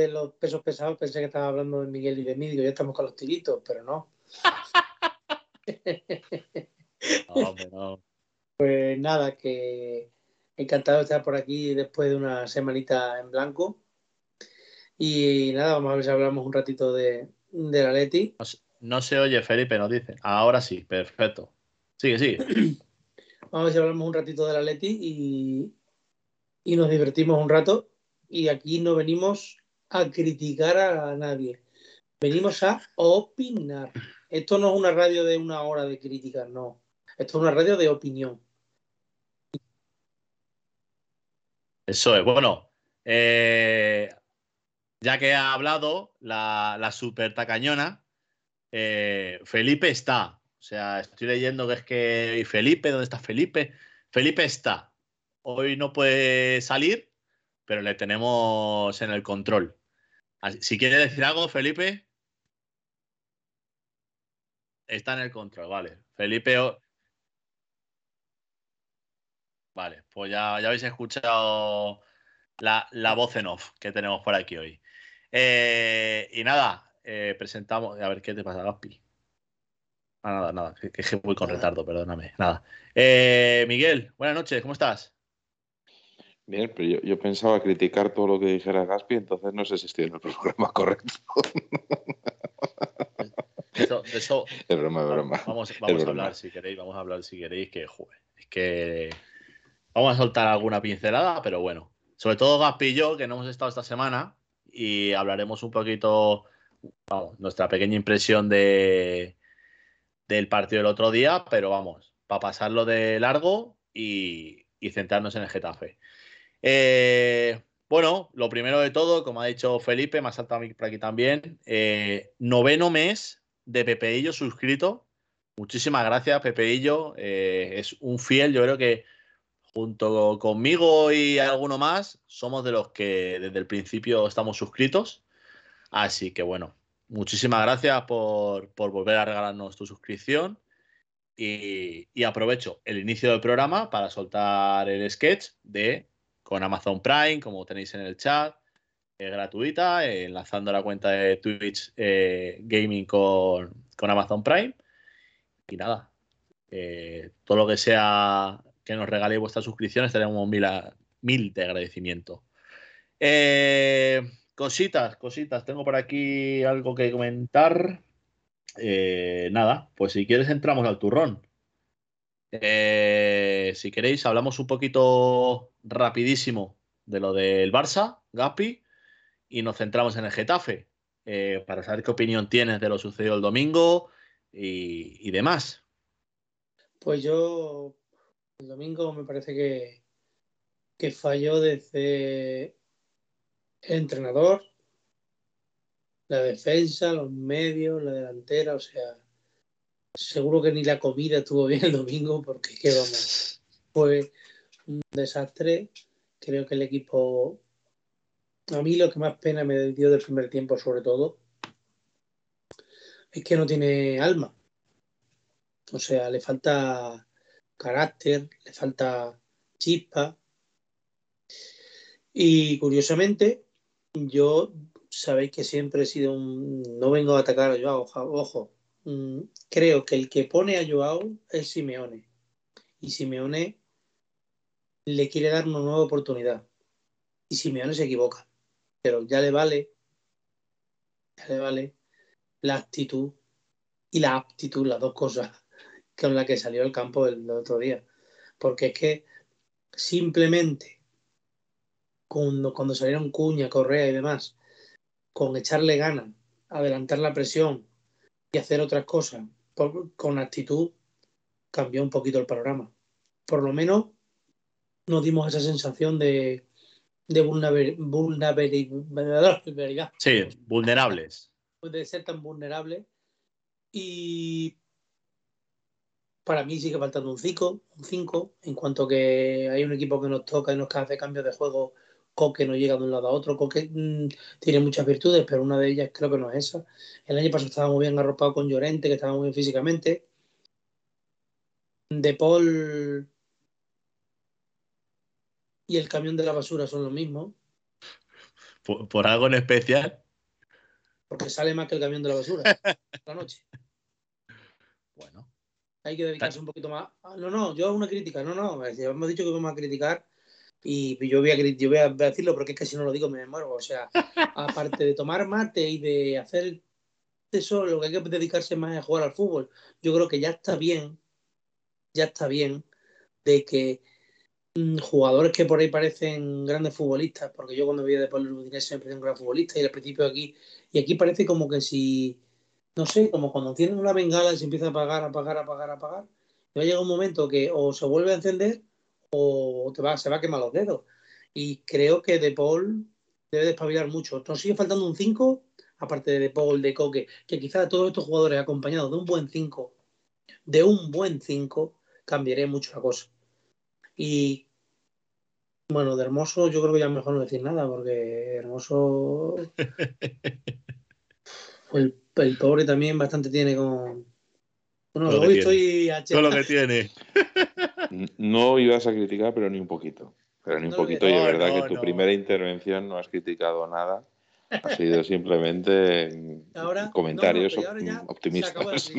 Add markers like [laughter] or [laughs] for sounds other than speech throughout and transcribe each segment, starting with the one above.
De los pesos pesados pensé que estaba hablando de Miguel y de mí. Digo, ya estamos con los tiritos, pero no. [laughs] no, Pues nada, que encantado de estar por aquí después de una semanita en blanco. Y nada, vamos a ver si hablamos un ratito de, de la Leti. No, se- no se oye, Felipe, nos dice. Ahora sí, perfecto. Sigue, sigue. [clears throat] Vamos a ver si hablamos un ratito de la Leti y, y nos divertimos un rato. Y aquí no venimos a criticar a nadie. Venimos a opinar. Esto no es una radio de una hora de críticas, no. Esto es una radio de opinión. Eso es. Bueno, eh, ya que ha hablado la, la super tacañona, eh, Felipe está. O sea, estoy leyendo que es que. ¿Y Felipe? ¿Dónde está Felipe? Felipe está. Hoy no puede salir, pero le tenemos en el control. Si quiere decir algo, Felipe. Está en el control, vale. Felipe. Vale, pues ya, ya habéis escuchado la, la voz en off que tenemos por aquí hoy. Eh, y nada, eh, presentamos. A ver qué te pasa, Gaspi. Ah, nada, nada, que, que voy con retardo, perdóname. Nada. Eh, Miguel, buenas noches, ¿cómo estás? Bien, pero yo, yo pensaba criticar todo lo que dijera Gaspi, entonces no sé si estoy en el programa [laughs] correcto. Eso, Es broma, es broma. vamos, Es a broma. hablar si queréis, vamos a hablar si queréis, que joder, es que vamos a soltar alguna pincelada, pero bueno, sobre todo Gaspi y yo, que no hemos estado esta semana, y hablaremos un poquito, vamos, nuestra pequeña impresión de del partido del otro día, pero vamos, para pasarlo de largo y, y centrarnos en el Getafe. Eh, bueno, lo primero de todo, como ha dicho Felipe, me ha saltado a mí por aquí también, eh, noveno mes de Pepeillo suscrito. Muchísimas gracias, Pepeillo. Eh, es un fiel, yo creo que junto conmigo y alguno más, somos de los que desde el principio estamos suscritos. Así que bueno, muchísimas gracias por, por volver a regalarnos tu suscripción. Y, y aprovecho el inicio del programa para soltar el sketch de con Amazon Prime, como tenéis en el chat, es gratuita, eh, enlazando la cuenta de Twitch eh, Gaming con, con Amazon Prime. Y nada, eh, todo lo que sea que nos regaléis vuestras suscripciones, tenemos mil, mil de agradecimiento. Cositas, cositas, tengo por aquí algo que comentar. Nada, pues si quieres entramos al turrón. Eh, si queréis, hablamos un poquito rapidísimo de lo del Barça, Gapi, y nos centramos en el Getafe, eh, para saber qué opinión tienes de lo sucedido el domingo y, y demás. Pues yo el domingo me parece que, que falló desde el entrenador, la defensa, los medios, la delantera, o sea, Seguro que ni la comida estuvo [laughs] bien el domingo, porque qué vamos. Fue un desastre. Creo que el equipo. A mí lo que más pena me dio del primer tiempo, sobre todo, es que no tiene alma. O sea, le falta carácter, le falta chispa. Y curiosamente, yo sabéis que siempre he sido un. No vengo a atacar a Joao, ojo. Mm, creo que el que pone a Joao es Simeone. Y Simeone le quiere dar una nueva oportunidad. Y Simeone se equivoca. Pero ya le vale. Ya le vale la actitud y la aptitud, las dos cosas [laughs] con las que salió el campo el otro día. Porque es que simplemente cuando, cuando salieron Cuña, Correa y demás, con echarle ganas, adelantar la presión y hacer otras cosas con actitud, cambió un poquito el panorama. Por lo menos nos dimos esa sensación de, de vulnerabilidad. Sí, vulnerables. De ser tan vulnerables. Y para mí sigue faltando un 5, un 5, en cuanto que hay un equipo que nos toca y nos hace cambios de juego Coque no llega de un lado a otro. Coque mm, tiene muchas virtudes, pero una de ellas creo que no es esa. El año pasado estaba muy bien arropado con Llorente, que estaba muy bien físicamente. De Paul y el camión de la basura son los mismos. ¿Por, algo en especial? Porque sale más que el camión de la basura [laughs] la noche. Bueno. Hay que dedicarse un poquito más. No, no, yo hago una crítica. No, no. Hemos dicho que vamos a criticar y yo voy, a, yo voy a decirlo porque es que si no lo digo me muero. O sea, [laughs] aparte de tomar mate y de hacer eso, lo que hay que dedicarse más es a jugar al fútbol. Yo creo que ya está bien, ya está bien de que mm, jugadores que por ahí parecen grandes futbolistas, porque yo cuando veía de Pablo Udinese siempre un gran futbolista y al principio aquí, y aquí parece como que si, no sé, como cuando tienen una bengala y se empieza a apagar, apagar, apagar, apagar, va a llegar un momento que o se vuelve a encender o te va, se va a quemar los dedos. Y creo que De Paul debe despabilar mucho. Nos sigue faltando un 5, aparte de De Paul, de Coque, que quizás todos estos jugadores acompañados de un buen 5, de un buen 5, cambiaría mucho la cosa. Y bueno, de Hermoso yo creo que ya mejor no decir nada, porque Hermoso... [laughs] el, el pobre también bastante tiene con... Bueno, hoy estoy Todo lo que tiene. [laughs] No ibas a criticar, pero ni un poquito. Pero ni un poquito. y es verdad que tu primera intervención no has criticado nada. Ha sido [laughs] simplemente comentarios optimistas.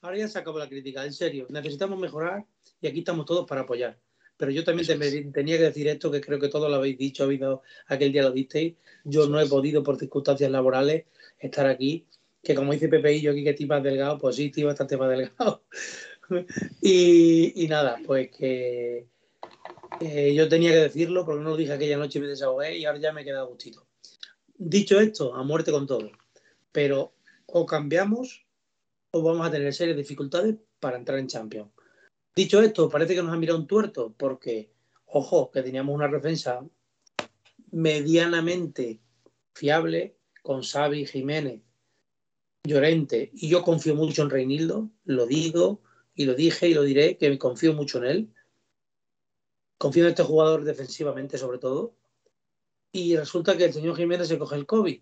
ahora ya se acabó la crítica, en serio. Necesitamos mejorar y aquí estamos todos para apoyar. Pero yo también tenía que decir esto, que creo que todos lo habéis dicho, habido, aquel día lo disteis. Yo no he podido, por circunstancias laborales, estar aquí. Que como dice Pepe y yo aquí que estoy más delgado, pues sí, estoy bastante más delgado. [laughs] y, nada, pues que yo tenía que decirlo porque no lo dije aquella noche y me desahogué y ahora ya me queda gustito. Dicho esto, a muerte con todo. Pero o cambiamos o vamos a tener serias dificultades para entrar en Champions. Dicho esto, parece que nos ha mirado un tuerto porque, ojo, que teníamos una defensa medianamente fiable con Xavi, Jiménez, Llorente y yo confío mucho en Reinildo, lo digo, y lo dije y lo diré, que confío mucho en él. Confío en este jugador defensivamente, sobre todo. Y resulta que el señor Jiménez se coge el COVID.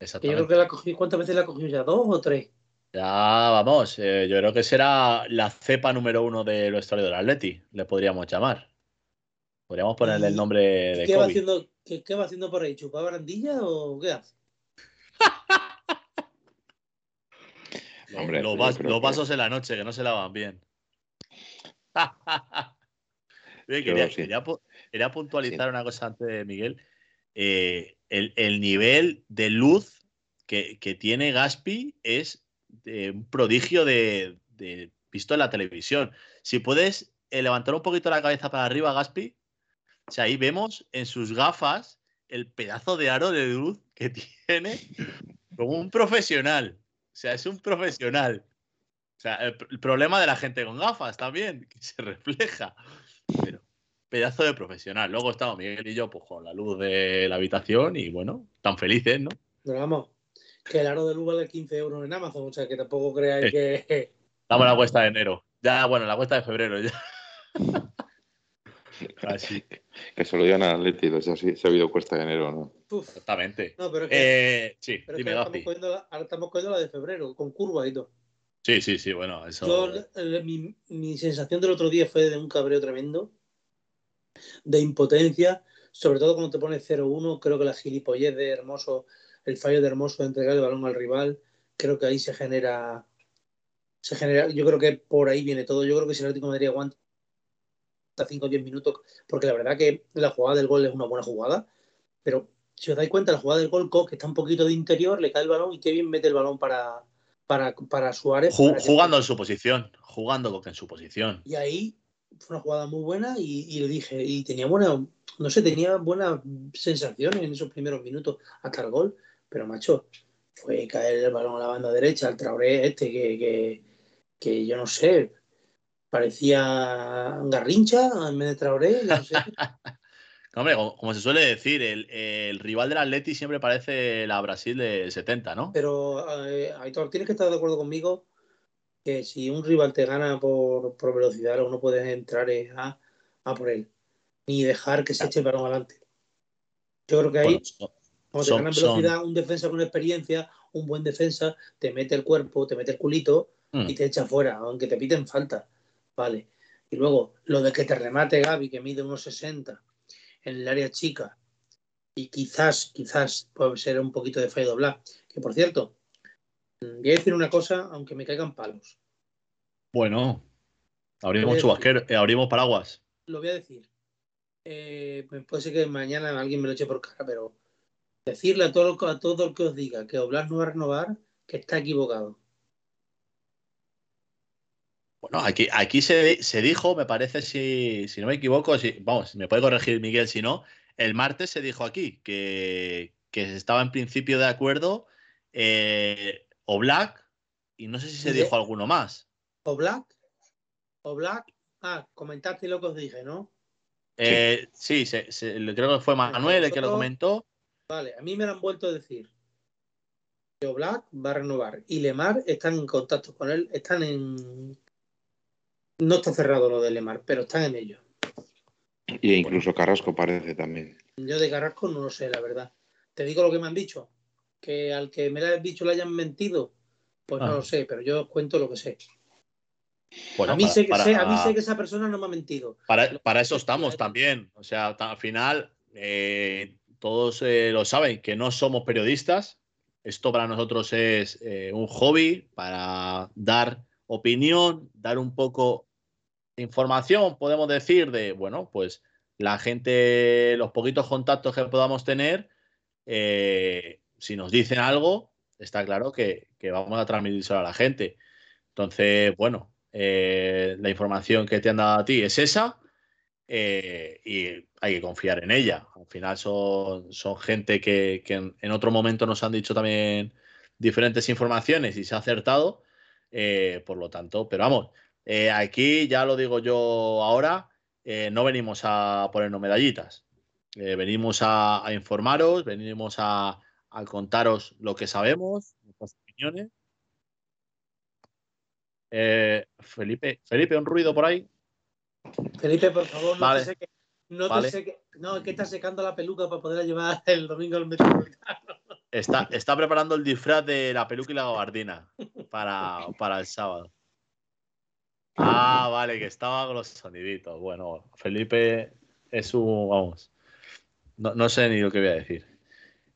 Exactamente. yo creo que la cogido, ¿cuántas veces la ha cogido ya? ¿Dos o tres? Ya, vamos, eh, yo creo que será la cepa número uno de historia del Atleti, le podríamos llamar. Podríamos ponerle el nombre de ¿qué Va haciendo, qué, va haciendo por ahí? ¿Chupa barandilla o qué hace? [laughs] los, vasos en la noche que no se lavan bien. [laughs] quería, puntualizar una cosa antes de Miguel. Eh, el, nivel de luz que, tiene Gaspi es un prodigio de, visto en la televisión. Si puedes eh, levantar un poquito la cabeza para arriba, Gaspi, o sea, ahí vemos en sus gafas el pedazo de aro de luz que [laughs] tiene como un profesional. O sea, es un profesional. O sea, el, problema de la gente con gafas también, que se refleja. Pero pedazo de profesional. Luego estamos Miguel y yo, pues con la luz de la habitación y bueno, tan felices, ¿no? Pero vamos, que el aro de luz vale 15 euros en Amazon, o sea que tampoco creáis que. Damos la cuesta de enero. Ya, bueno, la cuesta de febrero ya. [laughs] [laughs] Así. Que se lo digan a Leti, o sea, si se ha habido cuesta de enero, ¿no? Exactamente. No, pero es que, eh, sí, pero dime, estamos, cogiendo la, ahora estamos cogiendo la de febrero, con curva y todo. Sí, sí, sí, bueno, eso. Yo, mi, mi, sensación del otro día fue de un cabreo tremendo, de impotencia, sobre todo cuando te pones 0-1. Creo que la gilipollez de Hermoso, el fallo de Hermoso de entregar el balón al rival, creo que ahí se genera. Se genera, yo creo que por ahí viene todo. Yo creo que si el Atlético de Madrid aguanta 5 o 10 minutos, porque la verdad que la jugada del gol es una buena jugada, pero si os dais cuenta, la jugada del gol, que está un poquito de interior, le cae el balón y qué bien mete el balón para, para, para Suárez. jugando en su posición, jugando en su posición. Y ahí fue una jugada muy buena y, le dije, y tenía buena, no sé, tenía buenas sensaciones en esos primeros minutos hasta el gol, pero macho, fue caer el balón a la banda derecha, al Traoré este, que, que, que yo no sé, parecía Garrincha en vez de Traoré, no sé. [laughs] Hombre, como, se suele decir, el, rival del Atleti siempre parece la Brasil de 70, ¿no? Pero, eh, Aitor, tienes que estar de acuerdo conmigo que si un rival te gana por, velocidad, lo que no puedes entrar a, a, por él, ni dejar que se eche el balón adelante. Yo creo que ahí, cuando te ganan velocidad, un defensa con experiencia, un buen defensa, te mete el cuerpo, te mete el culito mm. y te echa fuera, aunque te piten falta. Vale. Y luego, lo de que te remate Gaby, que mide unos 60 en el área chica, y quizás, quizás puede ser un poquito de fallo doblar. Que por cierto, voy a decir una cosa, aunque me caigan palos. Bueno, abrimos chubasquero, eh, abrimos paraguas. Lo voy a decir. Eh, pues puede ser que mañana alguien me lo eche por cara, pero decirle a todo, a todo el que os diga que Oblar no va a renovar, que está equivocado. Bueno, aquí, aquí se, dijo, me parece, si, no me equivoco, si, vamos, me puede corregir Miguel si no, el martes se dijo aquí que, que estaba en principio de acuerdo eh, o Black, y no sé si se dijo alguno más. ¿O Black? ¿O Black? Ah, comentaste lo que os dije, ¿no? Eh, sí, creo que fue Manuel el que lo comentó. Vale, a mí me lo han vuelto a decir. Que Black va a renovar y Lemar están en contacto con él, están en no está cerrado lo de Lemar, pero están en ello. Y incluso Carrasco parece también. Yo de Carrasco no lo sé, la verdad. Te digo lo que me han dicho. Que al que me lo han dicho le hayan mentido, pues no ah. lo sé, pero yo os cuento lo que sé. a, mí sé, que esa persona no me ha mentido. Para, eso estamos también. O sea, al final, eh, todos eh, lo saben, que no somos periodistas. Esto para nosotros es eh, un hobby para dar opinión, dar un poco información, podemos decir, de, bueno, pues la gente, los poquitos contactos que podamos tener, eh, si nos dicen algo, está claro que, vamos a transmitirlo a la gente. Entonces, bueno, eh, la información que te han dado a ti es esa eh, y hay que confiar en ella. Al final son, son gente que, en, otro momento nos han dicho también diferentes informaciones y se ha acertado. por lo tanto, pero vamos, eh, aquí ya lo digo yo ahora, eh, no venimos a ponernos medallitas. Eh, venimos a, informaros, venimos a, contaros lo que sabemos, nuestras opiniones. Felipe, Felipe, un ruido por ahí. Felipe, por favor, no te seque. No, no, es que está secando la peluca para poderla llevar [laughs] el domingo al metropolitano. Está, está preparando el disfraz de la peluca y la gabardina para, para el sábado. Ah, vale, que estaba con los soniditos. Bueno, Felipe es un. Vamos. No, sé ni lo que voy a decir.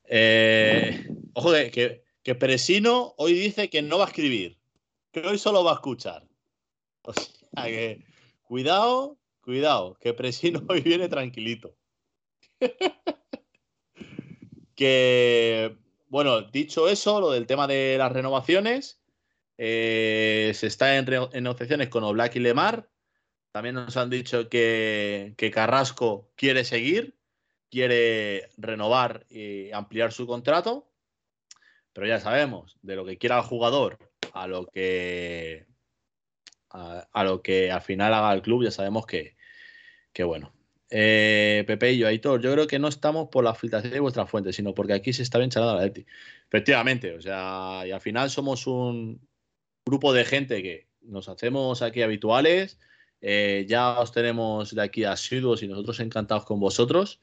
Eh, ojo, que, que hoy dice que no va a escribir, que hoy solo va a escuchar. O sea que. Cuidado, cuidado, que Presino [laughs] hoy viene tranquilito. [laughs] que. Bueno, dicho eso, lo del tema de las renovaciones. Eh, se está en, negociaciones con Oblak y Lemar. También nos han dicho que, Carrasco quiere seguir, quiere renovar y ampliar su contrato. Pero ya sabemos, de lo que quiera el jugador a lo que a, lo que al final haga el club, ya sabemos que, bueno, Eh, Pepe y yo, Aitor, yo creo que no estamos por la filtración de vuestra fuente, sino porque aquí se está bien charlando la Leti. Efectivamente, o sea, y al final somos un grupo de gente que nos hacemos aquí habituales, eh, ya os tenemos de aquí asiduos y nosotros encantados con vosotros,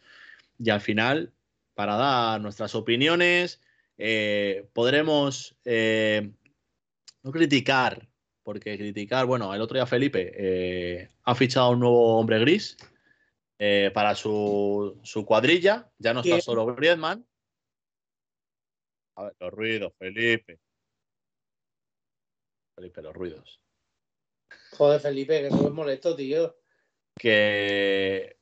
y al final, para dar nuestras opiniones, eh, podremos no criticar, porque criticar, bueno, el otro día Felipe ha fichado un nuevo hombre gris, eh, para su, cuadrilla. Ya no está solo Griezmann. A ver, los ruidos, Felipe. Felipe, los ruidos. Joder, Felipe, que eso es molesto, tío. Que.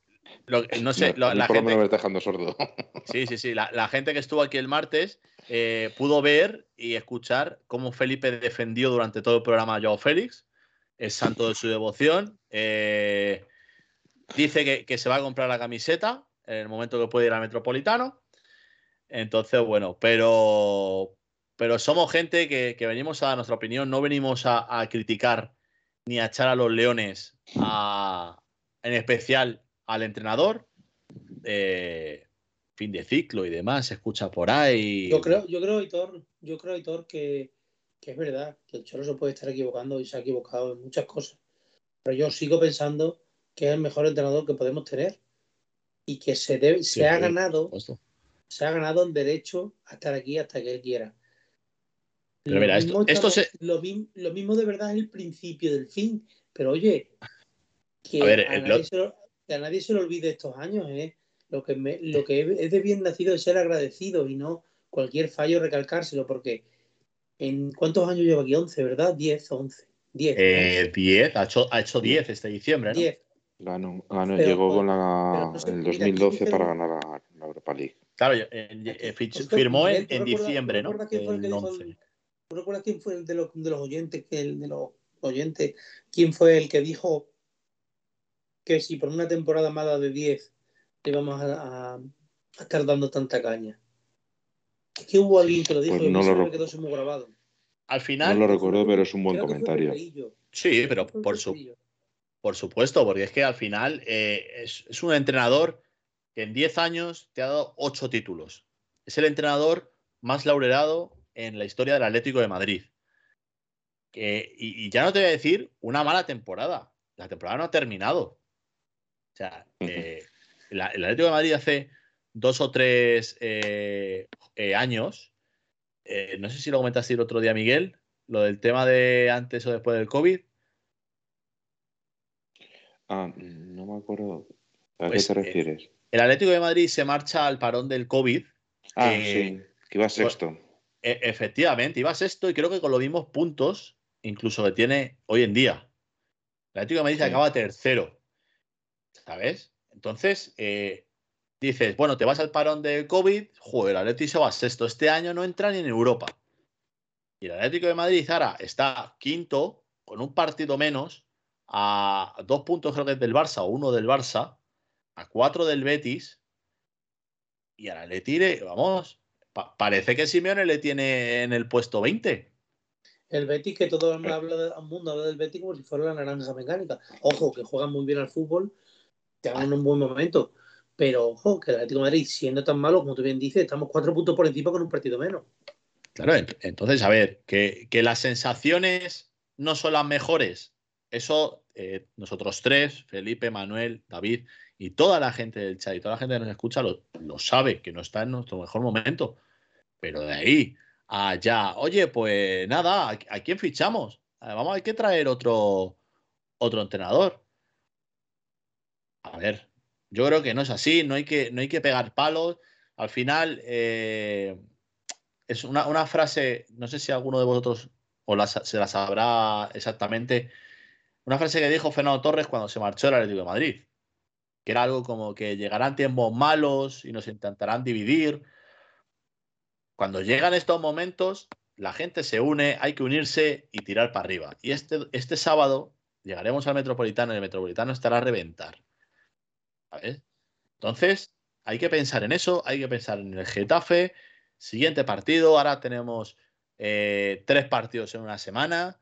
no sé, la gente. Me dejando sordo. [laughs] Sí, sí, sí. La, gente que estuvo aquí el martes eh, pudo ver y escuchar cómo Felipe defendió durante todo el programa a Joao Félix, es santo de su devoción. Eh, Dice que, se va a comprar la camiseta en el momento que puede ir al Metropolitano. Entonces, bueno, pero, pero somos gente que, venimos a dar nuestra opinión, no venimos a, criticar ni a echar a los leones, en especial al entrenador. Eh, fin de ciclo y demás, se escucha por ahí. Yo creo, yo creo, Hitor, yo creo, Hitor, que, que es verdad, que el Cholo se puede estar equivocando y se ha equivocado en muchas cosas. Pero yo sigo pensando que es el mejor entrenador que podemos tener y que se debe, se ha ganado, se ha ganado el derecho a estar aquí hasta que él quiera. Pero mira, esto, lo, mismo de verdad es el principio del fin. Pero oye, que a, nadie, se lo, olvide estos años, ¿eh? Lo que, lo que es de bien nacido es ser agradecido y no cualquier fallo recalcárselo, porque ¿en cuántos años lleva aquí? 11, ¿verdad? 10, 11. 10. 10, ha hecho, ha hecho 10 este diciembre, ¿no? 10. Ganó, llegó con la, en el 2012 para ganar la, Europa League. Claro, eh, firmó en, diciembre, ¿no? Quién fue ¿No recuerdas quién fue el de los, de los oyentes, que el de los oyentes, quién fue el que dijo que si por una temporada mala de 10 le vamos a, estar dando tanta caña? Es que hubo alguien que lo dijo pues y lo quedó muy grabado. Al final. No lo recuerdo, pero es un buen comentario. Sí, pero por su, por supuesto, porque es que al final eh, es, un entrenador que en 10 años te ha dado 8 títulos. Es el entrenador más laureado en la historia del Atlético de Madrid. y, ya no te voy a decir una mala temporada. La temporada no ha terminado. O sea, eh, el Atlético de Madrid hace dos o tres eh, años, no sé si lo comentaste el otro día, Miguel, lo del tema de antes o después del COVID, Ah, no me acuerdo. ¿A qué pues, te eh, refieres? el Atlético de Madrid se marcha al parón del COVID. Ah, sí, que iba sexto. E, efectivamente, iba sexto y creo que con los mismos puntos, incluso que tiene hoy en día. El Atlético de Madrid se acaba tercero. ¿Sabes? Entonces, eh, dices, bueno, te vas al parón del COVID, joder, el Atlético se va sexto. Este año no entra ni en Europa. Y el Atlético de Madrid, ahora, está quinto, con un partido menos, a dos puntos creo que es del Barça o uno del Barça, a cuatro del Betis, y ahora le tire, parece que Simeone le tiene en el puesto 20. El Betis, que todo el mundo habla del Betis como si fuera la naranja mecánica. Ojo, que juegan muy bien al fútbol, te hagan un buen momento. Pero ojo, que el Atlético de Madrid, siendo tan malo como tú bien dices, estamos cuatro puntos por encima con un partido menos. Claro, entonces, a ver, que, que las sensaciones no son las mejores. Eso eh, nosotros tres, Felipe, Manuel, David y toda la gente del chat y toda la gente que nos escucha lo, sabe, que no está en nuestro mejor momento. Pero de ahí allá, oye, pues nada, ¿a, quién fichamos? Vamos, hay que traer otro, otro entrenador. A ver, yo creo que no es así, no hay que, no hay que pegar palos. Al final, eh, es una, frase, no sé si alguno de vosotros o se la sabrá exactamente, una frase que dijo Fernando Torres cuando se marchó del Atlético de Madrid, que era algo como que llegarán tiempos malos y nos intentarán dividir. Cuando llegan estos momentos, la gente se une, hay que unirse y tirar para arriba. Y este, este sábado llegaremos al Metropolitano y el Metropolitano estará a reventar. Entonces, hay que pensar en eso, hay que pensar en el Getafe. Siguiente partido, ahora tenemos eh, tres partidos en una semana.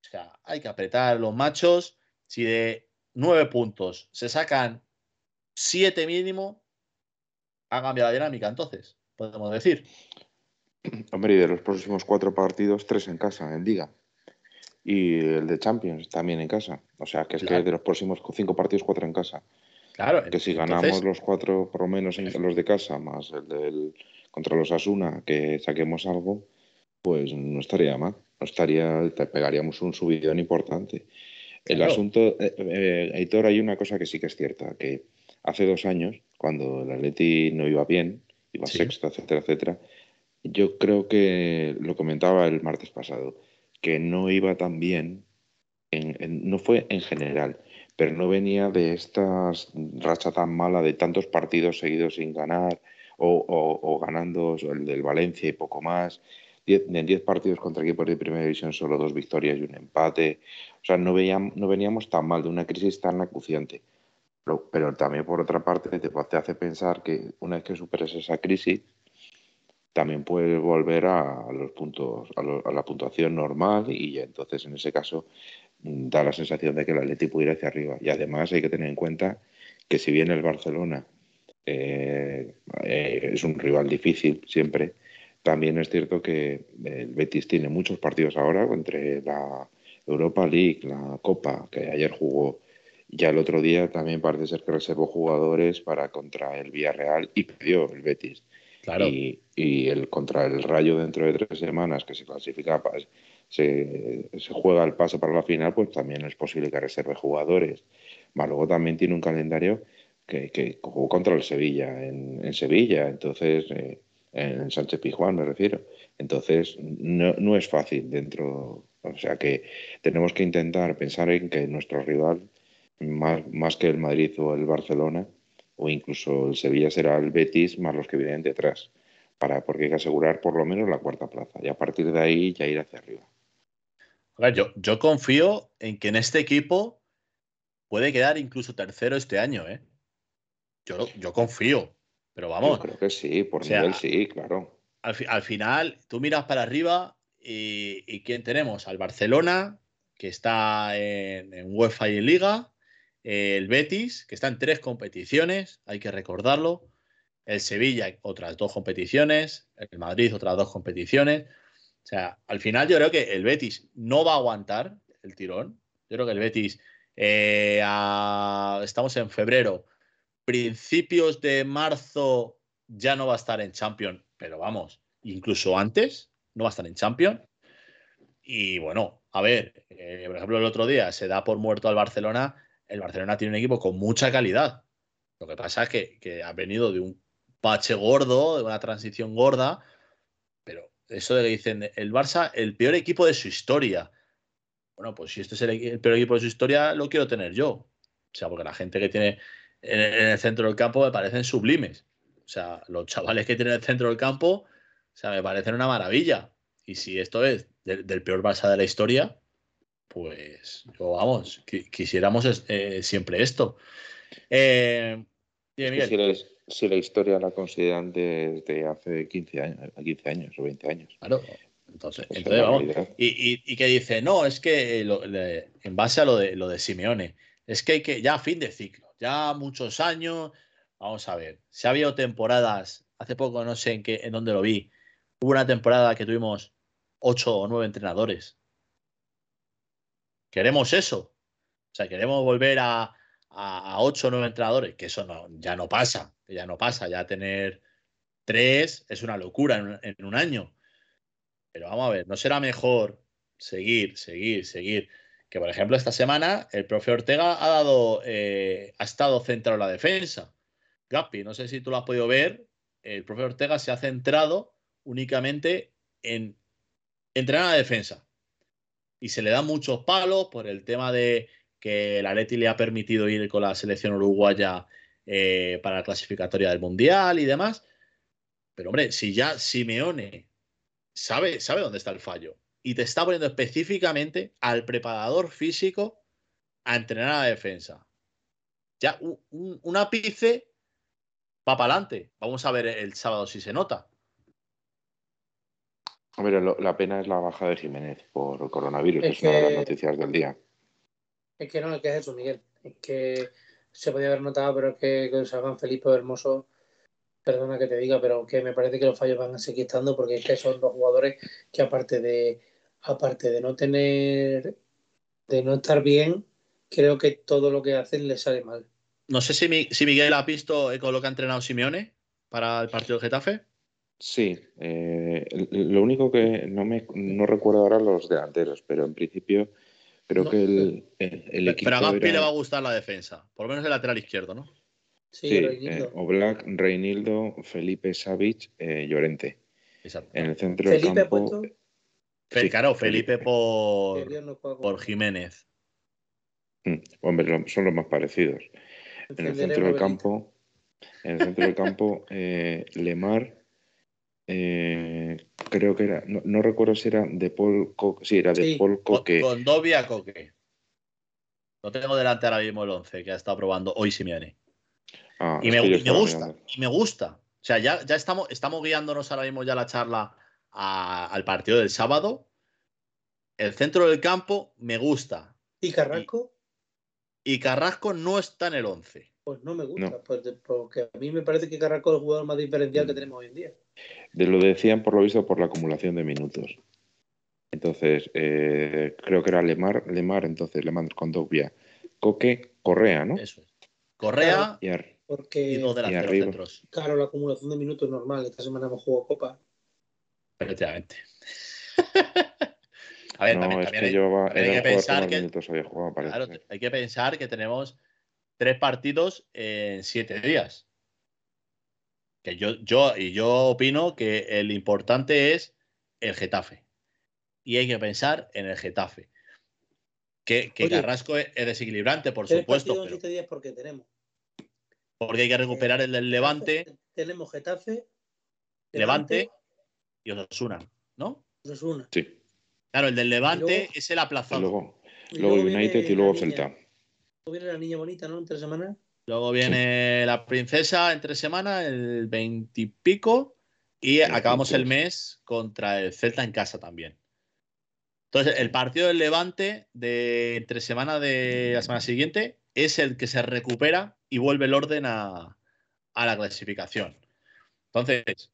O sea, hay que apretar los machos. Si de nueve puntos se sacan siete mínimo, ha cambiado la dinámica, entonces, podemos decir. Hombre, y de los próximos cuatro partidos, tres en casa, en Liga. Y el de Champions también en casa. O sea, que es que de los próximos cinco partidos, cuatro en casa. Claro. Que si ganamos los cuatro, por lo menos en los de casa, más el del contra los Asuna, que saquemos algo, pues no estaría mal. No estaría, te pegaríamos un subidón importante. El asunto, eh, eh, Heitor, hay una cosa que sí que es cierta, que hace dos años, cuando el Atleti no iba bien, iba sexto, etcétera, etcétera, yo creo que lo comentaba el martes pasado, que no iba tan bien, no fue en general, pero no venía de esta racha tan mala de tantos partidos seguidos sin ganar o, ganando el del Valencia y poco más. En 10 partidos contra equipos de primera división solo dos victorias y un empate. O sea, no, veíamos, no veníamos tan mal de una crisis tan acuciante. Pero, también por otra parte te, hace pensar que una vez que superes esa crisis, también puedes volver a, los puntos, a, la puntuación normal y entonces en ese caso mm, da la sensación de que el Atleti puede ir hacia arriba. Y además hay que tener en cuenta que si bien el Barcelona eh, eh, es un rival difícil siempre, también es cierto que el Betis tiene muchos partidos ahora entre la Europa League, la Copa, que ayer jugó, ya el otro día también parece ser que reservó jugadores para contra el Villarreal y perdió el Betis. Y, el contra el Rayo dentro de tres semanas, que se clasifica, se, se juega el pase para la final, pues también es posible que reserve jugadores. Más luego también tiene un calendario que, que jugó contra el Sevilla en, en Sevilla, entonces eh, en Sánchez Pizjuán me refiero. Entonces no, no, es fácil dentro, o sea que tenemos que intentar pensar en que nuestro rival, más, más que el Madrid o el Barcelona, o incluso el Sevilla será el Betis más los que vienen detrás, para, porque hay que asegurar por lo menos la cuarta plaza y a partir de ahí ya ir hacia arriba. yo, yo confío en que en este equipo puede quedar incluso tercero este año, ¿eh? Yo, yo confío, pero vamos. Yo creo que sí, por nivel sí, claro. Al, final, tú miras para arriba y, ¿quién tenemos? Al Barcelona, que está en, en UEFA y en Liga, el Betis, que está en tres competiciones, hay que recordarlo. El Sevilla, otras dos competiciones. El Madrid, otras dos competiciones. O sea, al final yo creo que el Betis no va a aguantar el tirón. Yo creo que el Betis, eh, estamos en febrero, principios de marzo ya no va a estar en Champions, pero vamos, incluso antes no va a estar en Champions. Y bueno, a ver, eh, por ejemplo, el otro día se da por muerto al Barcelona el Barcelona tiene un equipo con mucha calidad. Lo que pasa es que, ha venido de un pache gordo, de una transición gorda, pero eso de que dicen el Barça, el peor equipo de su historia. Bueno, pues si este es el, peor equipo de su historia, lo quiero tener yo. O sea, porque la gente que tiene en, el centro del campo me parecen sublimes. O sea, los chavales que tienen en el centro del campo, o sea, me parecen una maravilla. Y si esto es del peor Barça de la historia, pues yo, vamos, quisiéramos eh, siempre esto. Eh, si, la, historia la consideran desde hace 15 años, 15 años o 20 años. Claro. Entonces, vamos. Y, que dice, no, es que en base a lo de, lo de Simeone, es que hay que, ya fin de ciclo, ya muchos años, vamos a ver, se ha habido temporadas, hace poco no sé en qué, en dónde lo vi, hubo una temporada que tuvimos ocho o nueve entrenadores Queremos eso. O sea, queremos volver a, ocho o nueve entrenadores, que eso no, ya no pasa, ya no pasa, ya tener tres es una locura en, un año. Pero vamos a ver, ¿no será mejor seguir, seguir, seguir? Que por ejemplo esta semana el profe Ortega ha dado, eh, ha estado centrado en la defensa. Gapi, no sé si tú lo has podido ver, el profe Ortega se ha centrado únicamente en entrenar a la defensa y se le dan muchos palos por el tema de que la Leti le ha permitido ir con la selección uruguaya eh, para la clasificatoria del Mundial y demás. Pero hombre, si ya Simeone sabe, sabe dónde está el fallo y te está poniendo específicamente al preparador físico a entrenar a la defensa. Ya un, ápice va para adelante. Vamos a ver el sábado si se nota. Hombre, la pena es la baja de Jiménez por el coronavirus, es, una de las noticias del día. Es que no, es que es eso, Miguel. Es que se podía haber notado, pero es que, que San Felipe Hermoso, perdona que te diga, pero que me parece que los fallos van a seguir estando porque es que son dos jugadores que aparte de aparte de no tener de no estar bien, creo que todo lo que hacen les sale mal. No sé si, si Miguel ha visto con lo que ha entrenado Simeone para el partido de Getafe. Sí, eh, lo único que no me no recuerdo ahora los delanteros, pero en principio creo que el, el, equipo. Pero a Gaspi le va a gustar la defensa, por lo menos el lateral izquierdo, ¿no? Sí, sí eh, Oblak, Reinildo, Felipe Savic, eh, Llorente. Exacto. En el centro del campo. Claro, Felipe por, por Jiménez. Mm, hombre, son los más parecidos. En el centro del campo, en el centro del campo, [laughs] eh, Lemar, eh, creo que era, no, recuerdo si era de Paul Coque, sí, era de Paul Coque. Con, Dobia Coque. No tengo delante ahora mismo el 11 que ha estado probando hoy Simeone. Ah, y, me, gusta, y me gusta. O sea, ya, ya estamos, estamos guiándonos ahora mismo ya la charla al partido del sábado. El centro del campo me gusta. ¿Y Carrasco? Y, Carrasco no está en el 11. Pues no me gusta, pues porque a mí me parece que Carrasco es el jugador más diferencial que tenemos hoy en día. De lo decían por lo visto por la acumulación de minutos. Entonces, eh, creo que era Lemar, Lemar, entonces Lemar con Dogbia, Coque, Correa, ¿no? Eso es. Correa y, porque, Claro, la acumulación de minutos es normal. Esta semana hemos jugado Copa. Efectivamente. [laughs] A ver, también, hay, que pensar que, hay que pensar que tenemos tres partidos en siete días. Que yo, yo, y yo opino que el importante es el Getafe. Y hay que pensar en el Getafe. Que, Carrasco es, desequilibrante, por supuesto. Pero, días porque tenemos. Porque hay que recuperar el del Levante. Tenemos Getafe. Levante, y Osasuna, ¿no? Osasuna. Sí. Claro, el del Levante es el aplazado. luego, luego, United y luego Celta. Luego viene la niña bonita, ¿no? En tres semanas. Luego viene la princesa en tres semanas, el veintipico. Y, acabamos el mes contra el Celta en casa también. Entonces, el partido del Levante de entre semana de la semana siguiente es el que se recupera y vuelve el orden a, la clasificación. Entonces,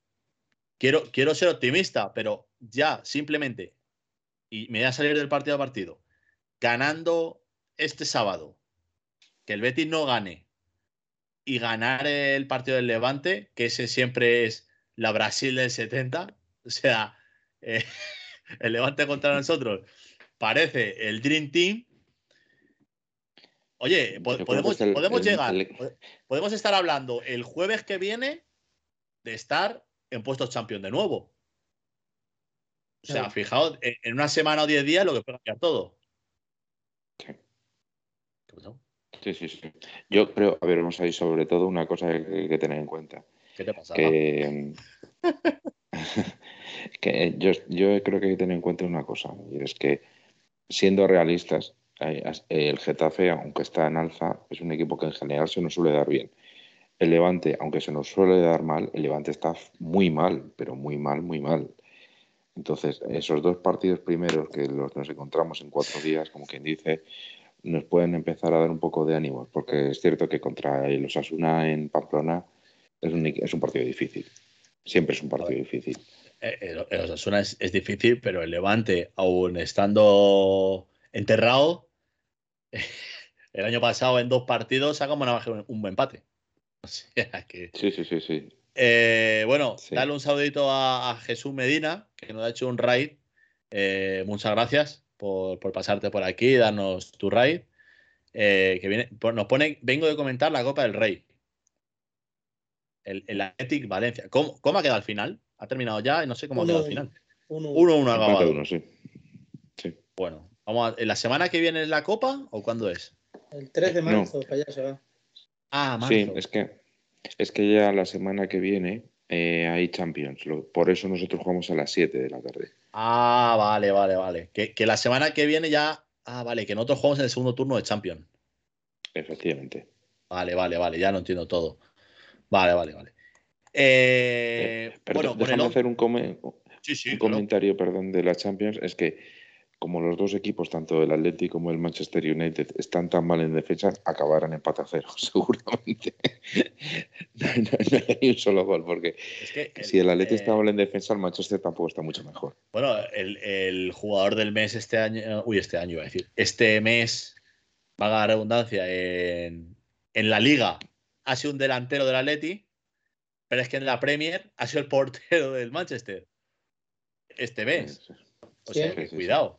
quiero, quiero ser optimista, pero ya simplemente, y me voy a salir del partido a partido, ganando este sábado, que el Betis no gane y ganar el partido del Levante, que ese siempre es la Brasil del 70, o sea, eh, [laughs] el Levante contra nosotros, parece el Dream Team. Oye, podemos, podemos llegar, podemos estar hablando el jueves que viene de estar en puestos champion de nuevo. O sea, fijaos, en una semana o diez días lo que puede cambiar todo. Sí. Sí, sí, Yo creo, a ver, vamos a ir sobre todo una cosa que hay que tener en cuenta. ¿Qué te pasa? Que, [laughs] que yo, yo creo que hay que tener en cuenta una cosa, y es que siendo realistas, el Getafe, aunque está en alza, es un equipo que en general se nos suele dar bien. El Levante, aunque se nos suele dar mal, el Levante está muy mal, pero muy mal, muy mal. Entonces, esos dos partidos primeros que los nos encontramos en cuatro días, como quien dice, nos pueden empezar a dar un poco de ánimo, porque es cierto que contra el Osasuna en Pamplona es un, partido difícil. Siempre es un partido difícil. Eh, el, Osasuna es, difícil, pero el Levante, aún estando enterrado, [laughs] el año pasado en dos partidos una, un buen empate. [laughs] Sí, sí, sí, sí. Eh, bueno, dale un saludito a, Jesús Medina, que nos ha hecho un raid. Eh, muchas gracias por, pasarte por aquí y darnos tu raid. Eh, que viene, pues nos pone, vengo de comentar la Copa del Rey. El, el Athletic Valencia. ¿Cómo, ha quedado al final? ¿Ha terminado ya? No sé cómo ha quedado al final. 1-1 ha acabado. sí. sí. Bueno, Vamos ¿La semana que viene es la Copa o cuándo es? El 3 de marzo, para allá se va. Ah, marzo. Sí, es que, es que ya la semana que viene eh, hay Champions. Por eso nosotros jugamos a las 7 de la tarde. Ah, vale, vale, vale. Que, la semana que viene ya. Ah, vale, que nosotros jugamos en el segundo turno de Champions. Efectivamente. Vale, vale, vale, ya no entiendo todo. Vale, vale, vale. Eh, eh bueno, déjame hacer un, un comentario perdón, de la Champions. Es que como los dos equipos, tanto el Atleti como el Manchester United, están tan mal en defensa, acabarán empate a cero, [laughs] seguramente. [laughs] no, hay un solo gol, porque si el Atleti está mal en defensa, el Manchester tampoco está mucho mejor. Bueno, el, jugador del mes este año, uy, este año iba a decir, este mes, va a redundancia, en, en la liga ha sido un delantero del Atleti, pero es que en la Premier ha sido el portero del Manchester. Este mes. O sea, cuidado.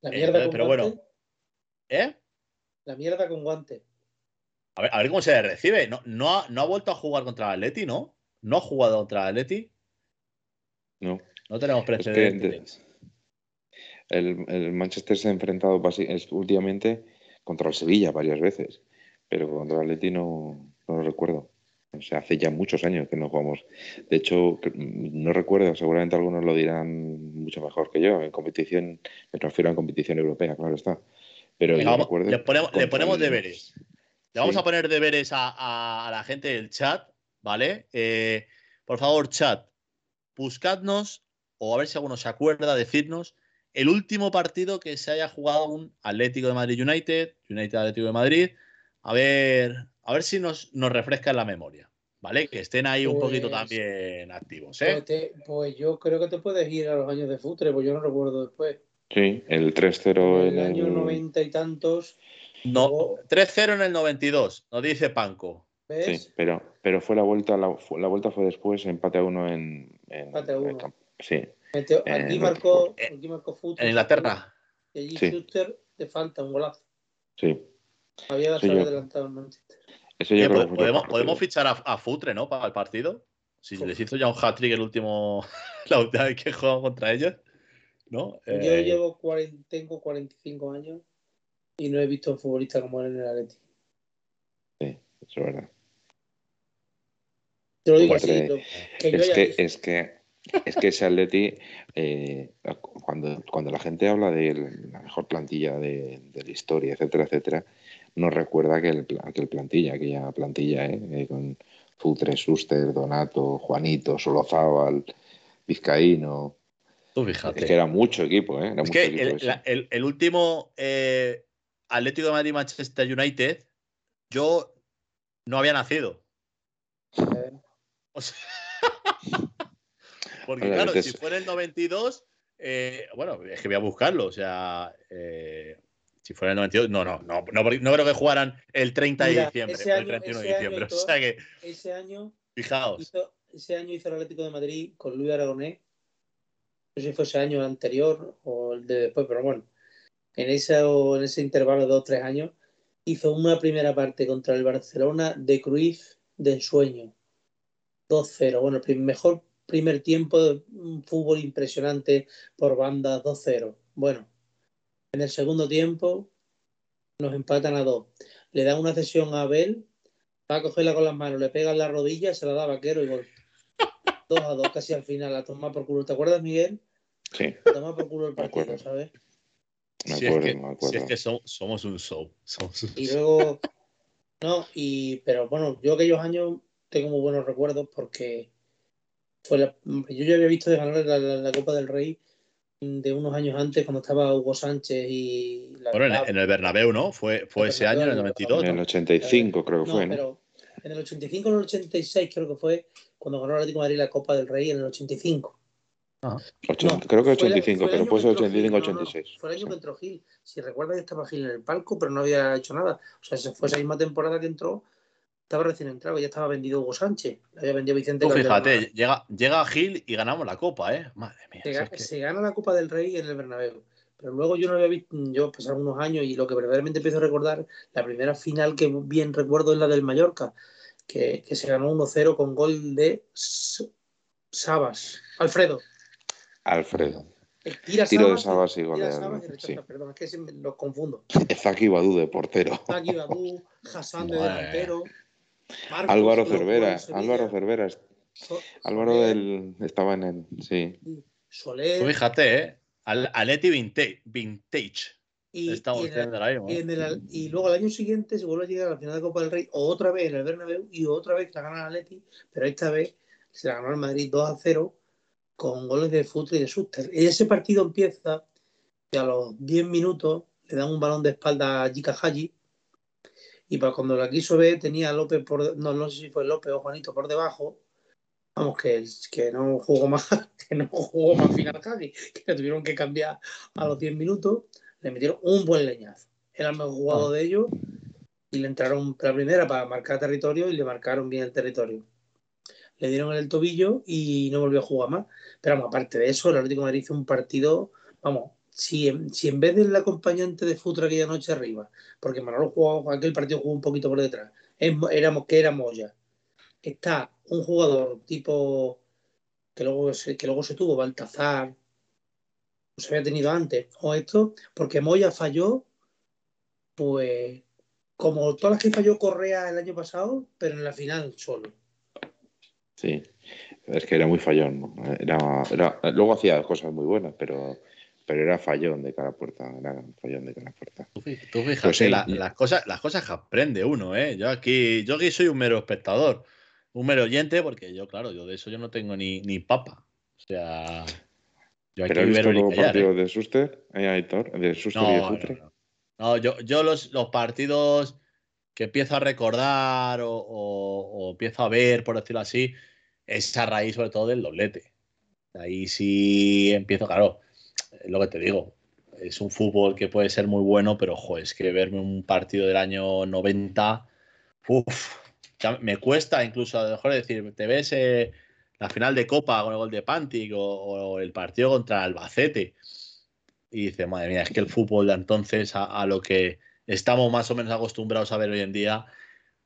La, mierda con pero bueno. ¿Eh? La mierda con guante. A ver, a ver cómo se le recibe. No, no, ha, no ha vuelto a jugar contra el Atleti, ¿no? ¿No ha jugado contra el Atleti? No. No tenemos precedentes. el, el, Manchester se ha enfrentado últimamente contra el Sevilla varias veces, pero contra el Atleti no, no lo recuerdo. O sea, hace ya muchos años que no jugamos. De hecho, no recuerdo, seguramente algunos lo dirán mucho mejor que yo. En competición, me refiero a competición europea, claro está. Pero le ponemos, deberes. Le vamos a poner deberes a, la gente del chat, ¿vale? Eh, por favor, chat, buscadnos, o a ver si alguno se acuerda, decirnos el último partido que se haya jugado un Atlético de Madrid United, United Atlético de Madrid. A ver, a ver si nos, nos refresca la memoria, ¿vale? Que estén ahí un poquito pues, también activos, ¿eh? Pues, pues, yo creo que te puedes ir a los años de Futre, pues yo no recuerdo después. Sí, el 3-0 en el año 90 y tantos. No, 3-0 en el 92, nos dice Panco. Sí, pero, pero fue la vuelta, la, la, vuelta fue después, empate a uno en, empate a uno. Sí. aquí, marcó, aquí marcó Futre. En Inglaterra. Y allí sí. te falta un golazo. Sí. Había sí, adelantado en Manchester podemos, fichar a, Futre, ¿no? Para el partido. Si les hizo ya un hat-trick el último, [laughs] la última vez que jugamos contra ellos. ¿no? Yo eh, llevo tengo 45 años y no he visto un futbolista como él en el Atleti. Sí, eso es verdad. Te lo digo así. es, que, es, que, es que ese Atleti, eh, cuando, cuando la gente habla de la mejor plantilla de, de la historia, etcétera, etcétera, nos recuerda aquel, aquel plantilla, aquella plantilla, ¿eh? eh con Futre, Suster, Donato, Juanito, Solozábal, Vizcaíno. Tú fíjate. Es que era mucho equipo, ¿eh? es que el, último eh, Atlético de Madrid Manchester United, yo no había nacido. [laughs] porque claro, si fuera el 92, eh, bueno, es que voy a buscarlo, o sea, eh, si fuera el 92, no, no, no, no, no creo que jugaran el 30 de diciembre o el 31 de diciembre. o sea que. Ese año. Fijaos. Hizo, ese año hizo el Atlético de Madrid con Luis Aragonés. No sé si fue ese año anterior o el de después, pero bueno. En ese, en ese intervalo de dos o tres años, hizo una primera parte contra el Barcelona de Cruyff de ensueño. 2-0. Bueno, el mejor primer tiempo de un fútbol impresionante por banda 2-0. Bueno, en el segundo tiempo nos empatan a dos. Le dan una cesión a Abel, va a cogerla con las manos, le pega en la rodilla, se la da a Vaquero y gol. [laughs] Dos a dos, casi al final, a tomar por culo. ¿Te acuerdas, Miguel? Sí. A tomar por culo el partido, ¿sabes? Me acuerdo, es que, me acuerdo. es que somos, un show. Y luego, no, y, pero bueno, yo aquellos años tengo muy buenos recuerdos porque fue la, yo ya había visto de ganar la Copa del Rey de unos años antes, cuando estaba Hugo Sánchez y... bueno, en, el Bernabéu, ¿no? Fue, fue ese año, en el 92. En el 85 creo que fue, ¿no? Pero en el 85 o en el 86 creo que fue cuando ganó el Atlético de Madrid la Copa del Rey en el 85. Ah. creo que 85, pero puede ser 85-86. fue el año que entró Gil. Si recuerdas que estaba Gil en el palco, pero no había hecho nada. O sea, fue esa misma temporada que entró estaba recién entrado, ya estaba vendido Hugo Sánchez, había vendido Vicente fíjate, llega, llega Gil y ganamos la Copa, ¿eh? Madre mía. Se, gana la Copa del Rey en el Bernabéu. Pero luego yo no había visto, yo pasaron unos años y lo que verdaderamente empiezo a recordar, la primera final que bien recuerdo es la del Mallorca, que, se ganó 1-0 con gol de Sabas. Alfredo. Alfredo. Tira Tiro de Sabas y gol de Perdón, es que los confundo. [laughs] Zaki Badú de portero. Zaki Badú, Hassan de delantero. Álvaro Cervera, Álvaro Cervera. Álvaro del, estaba en el. Sí. Soler. fíjate, ¿eh? Aleti Vintage. vintage. Y, Estamos y, y, luego el año siguiente se vuelve a llegar a la final de Copa del Rey, otra vez en el Bernabéu y otra vez la gana el Atleti, pero esta vez se la ganó el Madrid 2 a 0 con goles de Futre y de Suster. Y ese partido empieza y a los 10 minutos le dan un balón de espalda a Jika Haji y para cuando la quiso ver tenía a López por no, no sé si fue López o Juanito por debajo vamos que, que no jugó más [laughs] que no jugó más final casi que le tuvieron que cambiar a los 10 minutos le metieron un buen leñazo. Era el mejor jugador ah. de ellos y le entraron la primera para marcar territorio y le marcaron bien el territorio. Le dieron en el tobillo y no volvió a jugar más. Pero vamos, aparte de eso el Atlético de Madrid hizo un partido vamos si en, si en vez del acompañante de Futra aquella noche arriba, porque Manolo jugó, aquel partido jugó un poquito por detrás, éramos que era Moya, está un jugador tipo que luego se, que luego se tuvo, Baltazar, se había tenido antes, o esto, porque Moya falló, pues como todas las que falló Correa el año pasado, pero en la final solo. Sí, es que era muy fallón. Era, era, luego hacía cosas muy buenas, pero pero era fallón de cara puerta, era fallón de cara puerta. Tú, fíjate, pues las, cosas, las cosas que aprende uno, ¿eh? Yo aquí, yo aquí soy un mero espectador, un mero oyente, porque yo, claro, yo de eso yo no tengo ni, ni papa. O sea, yo aquí ¿Pero has visto el partido ¿eh? de Suster, Aitor, de Suster y de Futre? No, yo, yo los, los partidos que empiezo a recordar o, o, empiezo a ver, por decirlo así, es a raíz sobre todo del doblete. Ahí sí empiezo, claro, lo que te digo, es un fútbol que puede ser muy bueno, pero ojo, es que verme un partido del año 90, uff, me cuesta incluso a lo mejor decir, te ves eh, la final de Copa con el gol de Pantic o, el partido contra Albacete y dices, madre mía, es que el fútbol de entonces a, lo que estamos más o menos acostumbrados a ver hoy en día,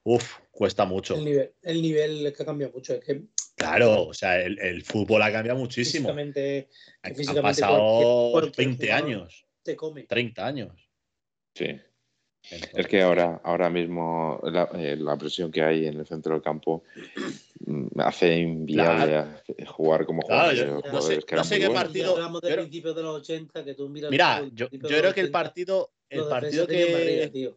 uff, cuesta mucho. El nivel, el nivel que cambia mucho, es que Claro, o sea, el, fútbol ha cambiado muchísimo. Físicamente, Han pasado 20 años. Te come. 30 años. Sí. es que ahora, ahora mismo eh, la, presión que hay en el centro del campo mm, hace inviable jugar como jugar. no sé, qué partido. Hablamos del principio de los 80, que tú miras Mira, yo, creo que el partido, el partido que.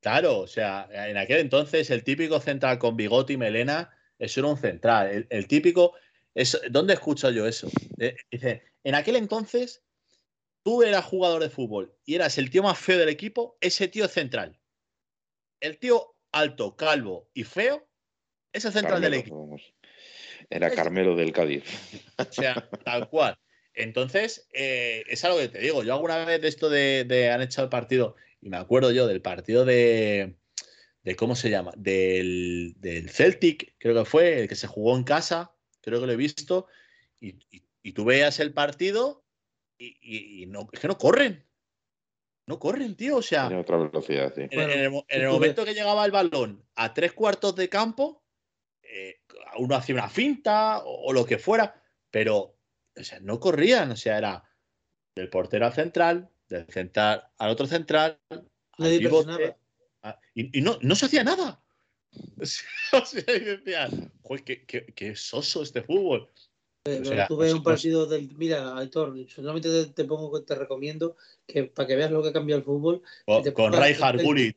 claro, o sea, en aquel entonces el típico central con bigote y melena eso era un central. El, típico. Es, ¿Dónde escucho yo eso? Eh, dice, en aquel entonces, tú eras jugador de fútbol y eras el tío más feo del equipo, ese tío es central. El tío alto, calvo y feo, ese central del equipo. Era Carmelo del Cádiz. O sea, tal cual. Entonces, eh, es algo que te digo. Yo alguna vez de esto de, han echado el partido, y me acuerdo yo del partido de, ¿cómo se llama? Del, Celtic, creo que fue, el que se jugó en casa, creo que lo he visto, y, tú veas el partido y, no, es que no corren. No corren, tío. O sea, otra velocidad, en, el, momento que llegaba el balón a tres cuartos de campo, eh, uno hacía una finta o, lo que fuera, pero o sea, no corrían. O sea, era del portero al central, del central al otro central, al pivote, Ah, y, no, no se hacía nada. [laughs] o sea, y decía, joder, qué, qué, soso este fútbol. Pero tú ves un partido del. Mira, Aitor, solamente te, pongo que te recomiendo que para que veas lo que ha cambiado el fútbol. con Ray Gullit.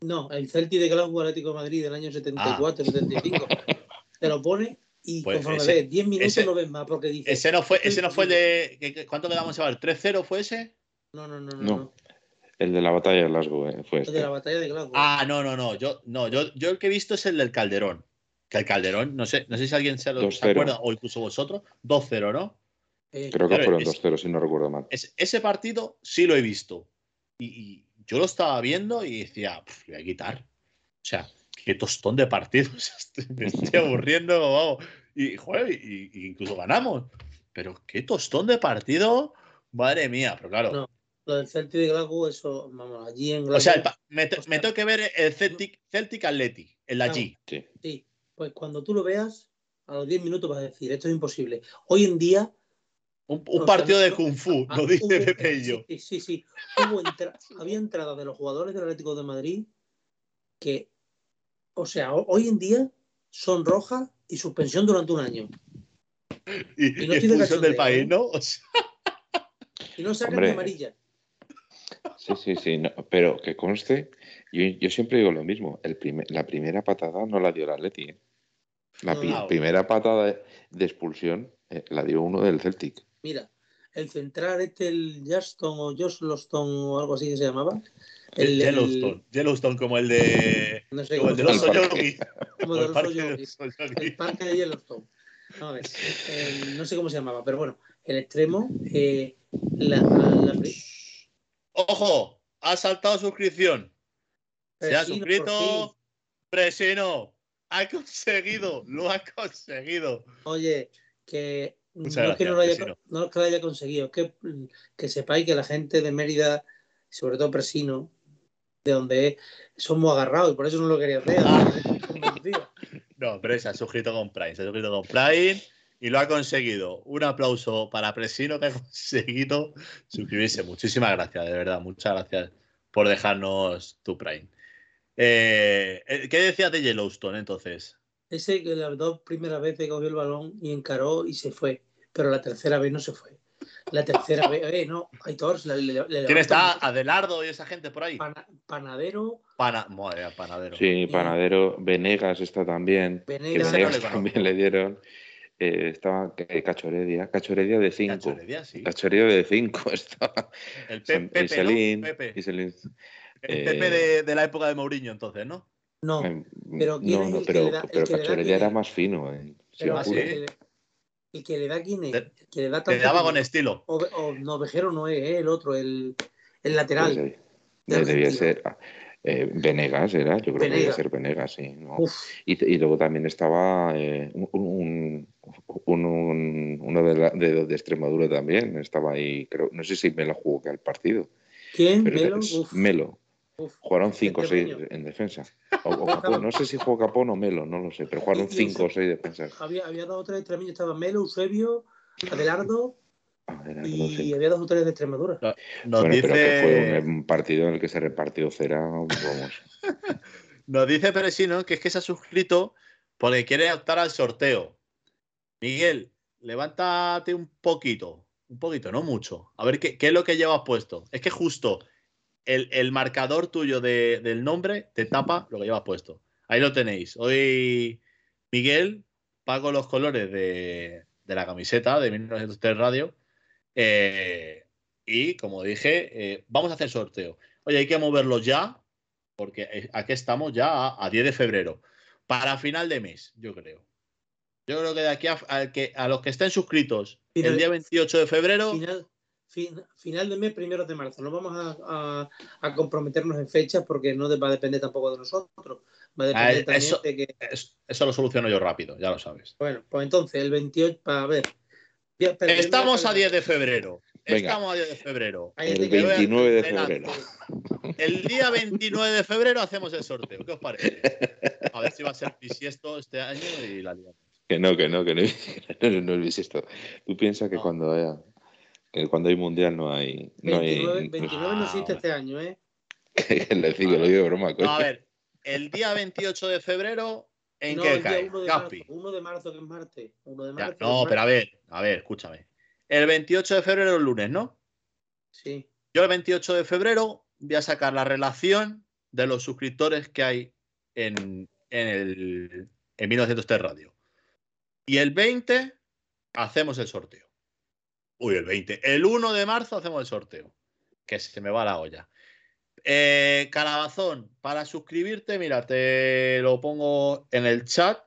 No, el Celtic de Glasgow Atlético de Madrid del año 74, 75. Ah. te lo pone y pues conforme ves 10 minutos no ves más porque dice. Ese no fue, ese no fue de. ¿Cuánto le damos a ver? ¿3-0 fue ese? No, no, no, no. no. El de la batalla de Glasgow, eh, fue este. El de la batalla de Glasgow. Ah, no, no, no. Yo, no, yo, yo el que he visto es el del Calderón. Que el Calderón, no sé, no sé si alguien se, lo, acuerda o incluso vosotros, 2-0, ¿no? Eh, Creo que fueron 2-0, si no recuerdo mal. ese partido sí lo he visto. Y, yo lo estaba viendo y decía, voy a quitar. O sea, qué tostón de partidos. [laughs] Me estoy aburriendo, vamos. Y, joder, y, incluso ganamos. Pero qué tostón de partido. Madre mía, pero claro. Lo del Celtic de Glasgow, eso, vamos, allí en Glasgow. O sea, me, tengo que ver el Celtic, Celtic Athletic, el de allí. Sí. sí. Pues cuando tú lo veas, a los 10 minutos vas a decir, esto es imposible. Hoy en día. Un, partido de Kung Fu, lo dice Pepe y yo. Sí, sí, sí. había entradas de los jugadores del Atlético de Madrid que, o sea, hoy en día son rojas y suspensión durante un año. Y, no y del país, ¿no? Y no sacan ni amarilla. Sí, sí, sí, pero que conste, yo, siempre digo lo mismo, el la primera patada no la dio el Atleti. ¿eh? La primera patada de, expulsión eh, la dio uno del Celtic. Mira, el central este, el Juston o Josloston o algo así que se llamaba. El, Yellowstone, Yellowstone como el de, no sé, como el de los Soyogi. Como de los El parque de Yellowstone. No, no sé cómo se llamaba, pero bueno, el extremo, eh, la, la, ¡Ojo! Ha saltado suscripción. Se ha suscrito. Presino. Ha conseguido. Lo ha conseguido. Oye, que no es que no lo, haya, no lo haya conseguido, que, que sepáis que la gente de Mérida, sobre todo Presino, de donde es, somos agarrados y por eso no lo quería hacer. Ah. [laughs] no, pero se ha suscrito con Prime. Se ha suscrito con Prime y lo ha conseguido. Un aplauso para Presino que ha [laughs] conseguido suscribirse. Muchísimas gracias, de verdad. Muchas gracias por dejarnos tu Prime. Eh, eh, ¿Qué decías de Yellowstone entonces? Ese que las dos primeras veces cogió el balón y encaró y se fue, pero la tercera vez no se fue. La tercera vez, eh, no, Aitor. Le, ¿Quién está? Adelardo y esa gente por ahí. panadero. Pana, madre, panadero. Sí, Panadero. Venegas está también. Venegas, también le dieron. Eh, estaba Cachoredia, Cachoredia de 5. Cachoredia, sí. Cachoredia de 5 [laughs] estaba. El Pepe, Pepe. el Pepe de, la época de Mourinho, entonces, ¿no? No, em, pero no, no, pero, pero Cachoredia era más fino. Eh. Pero así, el, que le da quién es, el que le da tanto. Le daba con estilo. O, o, no, Vejero no es, eh, el otro, el, el lateral. Pues, debía ser. Ah, eh, Venegas era, yo creo que debía ser Venegas, sí. Y, y, luego también estaba eh, un, un, uno de, de, de, Extremadura también, estaba ahí, creo, no sé si Melo jugó que al partido. ¿Quién? Melo. Melo. Jugaron 5 o 6 en defensa. [laughs] O, no sé si jugó Capón o Melo, no lo sé, pero jugaron 5 o 6 defensas. Había, había dos o tres extremitos, estaba Melo, Eusebio, Adelardo y había dos o tres de Extremadura. Nos dice... fue un partido en el que se repartió cera, vamos. [laughs] Nos dice Peresino que es que se ha suscrito porque quiere optar al sorteo. Miguel, levántate un poquito, un poquito, no mucho. A ver qué, es lo que llevas puesto. Es que justo el, marcador tuyo del nombre te tapa lo que llevas puesto. Ahí lo tenéis. Hoy Miguel pago los colores de, de la camiseta de 1903 Radio eh, y como dije, eh, vamos a hacer sorteo. Oye, hay que moverlo ya, porque eh, aquí estamos ya a, 10 de febrero. Para final de mes, yo creo. Yo creo que de aquí a, que, a los que estén suscritos el día 28 de febrero. Final, de mes, primero de marzo. No vamos a, comprometernos en fechas porque no va a depender tampoco de nosotros. Va a depender también eso, de que... eso, lo soluciono yo rápido, ya lo sabes. Bueno, pues entonces el 28, para ver, Estamos a 10 de febrero. Estamos a 10 de febrero. El 29 de febrero. El día 29 de febrero hacemos el sorteo. ¿Qué os parece? A ver si va a ser bisiesto este año y la liamos. Que no, que no, que no, [laughs] no, es bisiesto. Tú piensas que cuando haya que cuando hay mundial no hay. No 29, hay, 29 [laughs] no existe este año, ¿eh? [laughs] Le digo, lo digo de broma. a ver, el día 28 de febrero ¿En qué cae? 1 de, marzo, 1 de marzo, que es martes. 1 de marzo, no, pero a ver, a ver, escúchame. El 28 de febrero es lunes, ¿no? Sí. Yo el 28 de febrero voy a sacar la relación de los suscriptores que hay en, en, el, en 1903 Radio. Y el 20 hacemos el sorteo. Uy, el 20. El 1 de marzo hacemos el sorteo. Que se me va la olla. Eh, Calabazón, para suscribirte, mira, te lo pongo en el chat.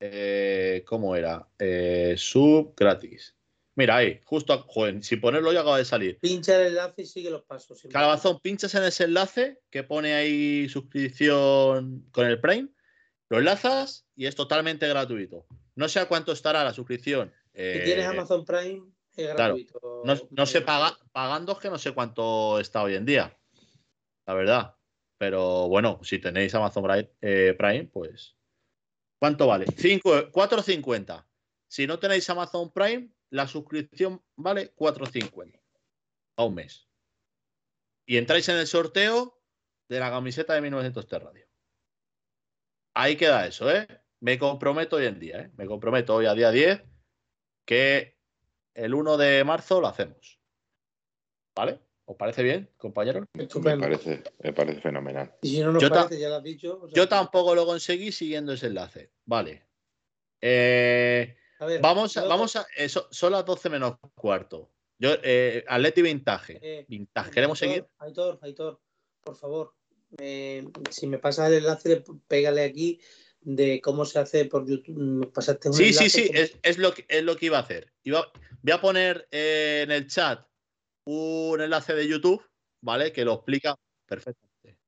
Eh, ¿Cómo era? Eh, sub gratis. Mira ahí, justo, joder, sin ponerlo ya acaba de salir. Pincha el enlace y sigue los pasos. Calabazón, pinchas en ese enlace que pone ahí suscripción con el Prime, lo enlazas y es totalmente gratuito. No sé a cuánto estará la suscripción. Si tienes Amazon Prime, es gratuito. no, no sé, paga, pagando es que no sé cuánto está hoy en día la verdad. Pero bueno, si tenéis Amazon eh, Prime, pues. ¿Cuánto vale? 4.50. Si no tenéis Amazon Prime, la suscripción vale 4.50 a un mes. Y entráis en el sorteo de la camiseta de 1900 Radio. Ahí queda eso, ¿eh? Me comprometo hoy en día, ¿eh? Me comprometo hoy a día 10 que el 1 de marzo lo hacemos. ¿Vale? ¿Os parece bien, compañero? Me parece, me parece fenomenal. Y si no nos yo parece, ya lo has dicho. yo tampoco lo conseguí siguiendo ese enlace. Vale. Eh, vamos, a, vamos a. son las 12 menos cuarto. Yo, eh, Atleti Vintage. Eh, Vintage. ¿Queremos seguir? Aitor, Aitor, por favor. si me pasas el enlace, pégale aquí de cómo se hace por YouTube. Pasaste sí, sí, sí, es, lo que, es lo que iba a hacer. Iba, voy a poner eh, en el chat un enlace de YouTube, ¿vale? Que lo explica perfectamente.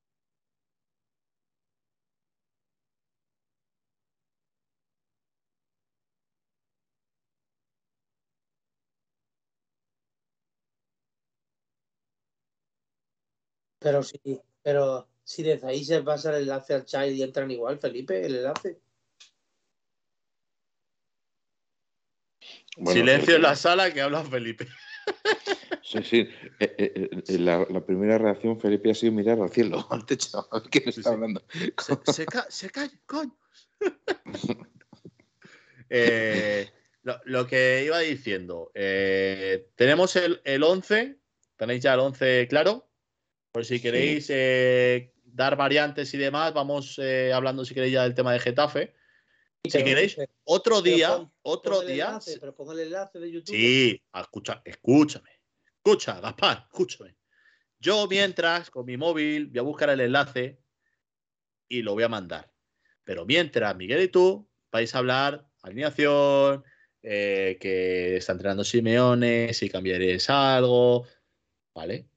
Pero sí, pero si desde ahí se pasa el enlace al chat y entran igual, Felipe, el enlace. Silencio en la sala que habla Felipe. Sí, sí. Eh, eh, eh, la, primera reacción, Felipe, ha sido mirar al cielo, [laughs] al techo, a ver quién está hablando. Se, se, cae, coño. [laughs] lo, que iba diciendo, tenemos el, el 11, tenéis ya el 11 claro. Por si queréis dar variantes y demás, vamos hablando si queréis ya del tema de Getafe. Si queréis, otro día, otro día. pero pongo el enlace de YouTube. Sí, escucha, escúchame. Escucha, Gaspar, escúchame. Yo mientras, con mi móvil, voy a buscar el enlace y lo voy a mandar. Pero mientras, Miguel y tú vais a hablar alineación, eh, que está entrenando Simeone, si cambiaréis algo, ¿vale?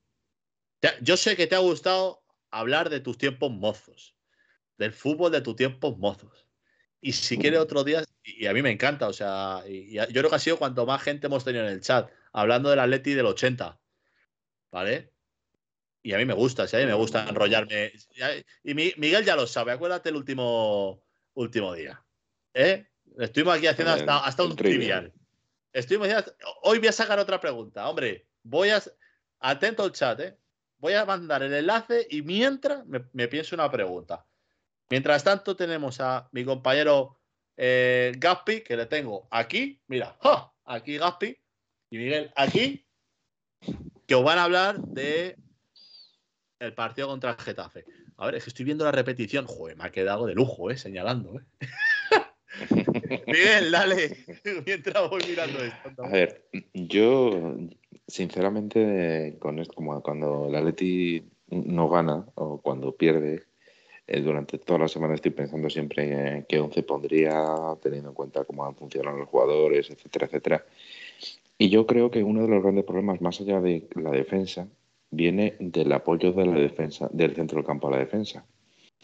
Yo sé que te ha gustado hablar de tus tiempos mozos, del fútbol de tus tiempos mozos. Y si quiere otro día, y a mí me encanta, o sea, y, yo creo que ha sido cuanto más gente hemos tenido en el chat, hablando del Atleti del 80, ¿vale? Y a mí me gusta, a mí me gusta enrollarme. Y Miguel ya lo sabe, acuérdate el último, último día. ¿eh? Estuvimos aquí haciendo hasta, hasta un trivial. Estuvimos Hoy voy a sacar otra pregunta. Hombre, voy a. Atento al chat, ¿eh? Voy a mandar el enlace y mientras me, me pienso una pregunta. Mientras tanto, tenemos a mi compañero eh, Gaspi, que le tengo aquí, mira, aquí Gaspi, y Miguel aquí, que os van a hablar de el partido contra el Getafe. A ver, es que estoy viendo la repetición. Joder, me ha quedado de lujo, ¿eh? Señalando, ¿eh? [laughs] Miguel, dale, [laughs] mientras voy mirando esto. A ver, yo, sinceramente, con esto, como cuando el Atleti no gana o cuando pierde, eh, durante toda la semana estoy pensando siempre en qué once pondría, teniendo en cuenta cómo han funcionado los jugadores, etcétera, etcétera. Y yo creo que uno de los grandes problemas, más allá de la defensa, viene del apoyo de la defensa, del centro del campo a la defensa.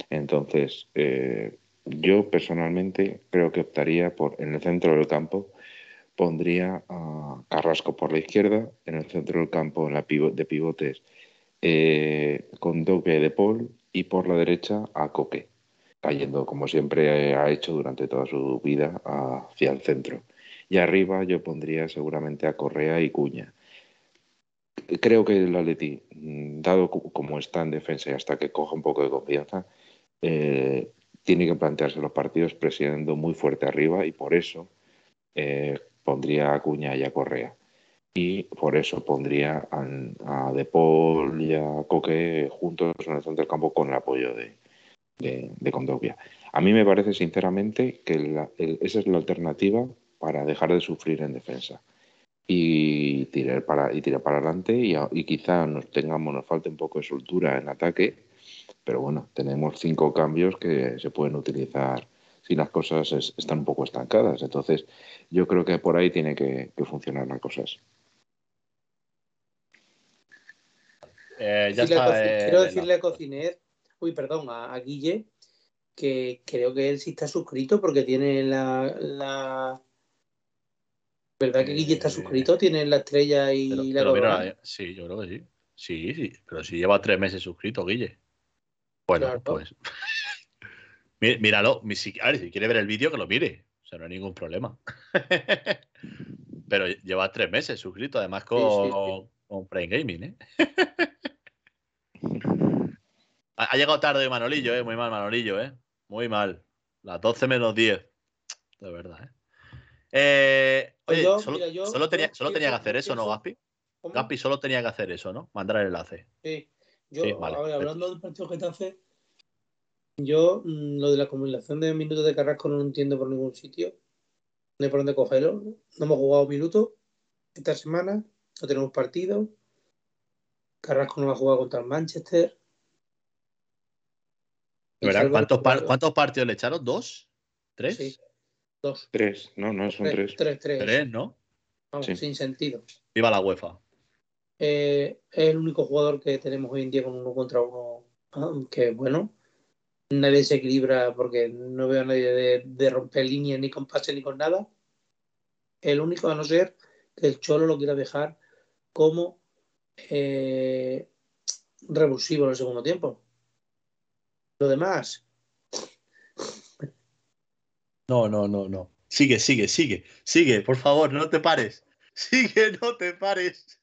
Entonces, eh, yo personalmente creo que optaría por en el centro del campo pondría a Carrasco por la izquierda, en el centro del campo en la de pivotes eh, con Dogue de Paul y por la derecha a Coque, cayendo como siempre ha hecho durante toda su vida hacia el centro. Y arriba yo pondría seguramente a Correa y Cuña. Creo que el Atleti, mm, dado como está en defensa y hasta que coja un poco de confianza, eh, tiene que plantearse los partidos presionando muy fuerte arriba y por eso eh, pondría a Cuña y a Correa y por eso pondría a, De Paul y a Coque juntos en el centro del campo con el apoyo de, de, Condovia. A mí me parece sinceramente que esa es la alternativa para dejar de sufrir en defensa y tirar para, y tirar para adelante y quizá nos tengamos, nos falte un poco de soltura en ataque, pero bueno, tenemos cinco cambios que se pueden utilizar si las cosas están un poco estancadas. Entonces, yo creo que por ahí tiene que funcionar las cosas. Eh, quiero decirle a Cociner, uy, perdón, a, Guille, que creo que él sí está suscrito porque tiene la. ¿Verdad que Guille está eh, suscrito? Tiene la estrella y la Sí, yo creo que sí. Sí, sí, pero si lleva tres meses suscrito, Guille. Bueno, pues. [laughs] Míralo. A ver, si quiere ver el vídeo, que lo mire. O sea, no hay ningún problema. [laughs] pero lleva tres meses suscrito, además con, con Prime Gaming, ¿eh? [laughs] ha, llegado tarde Manolillo, ¿eh? Muy mal Manolillo, ¿eh? Muy mal. Las 12 menos 10. De verdad, ¿eh? eh oye, solo, tenía, solo tenía que hacer eso, ¿no, Gaspi? Gaspi solo tenía que hacer eso, ¿no? Mandar el enlace. Sí. Yo, hablando del partido que te hace, yo mm, lo de la acumulación de minutos de Carrasco no lo entiendo por ningún sitio. No hay por dónde cogerlo. No hemos jugado minutos esta semana no tenemos partido. Carrasco no va a jugar contra el Manchester. ¿Cuántos, ¿Cuántos, partidos le echaron? ¿Dos? ¿Tres? Sí, dos. Tres, no, no, son tres. Tres, tres. Tres, ¿no? Vamos, sin sentido. Viva la UEFA. Eh, es el único jugador que tenemos hoy en día con uno contra uno que, bueno, nadie se equilibra porque no veo a nadie de, romper líneas ni con pase ni con nada. El único a no ser que el Cholo lo quiera dejar como eh, revulsivo en el segundo tiempo. Lo demás. No, no, no, no. Sigue, sigue, sigue, sigue, por favor, no te pares. Sigue, no te pares.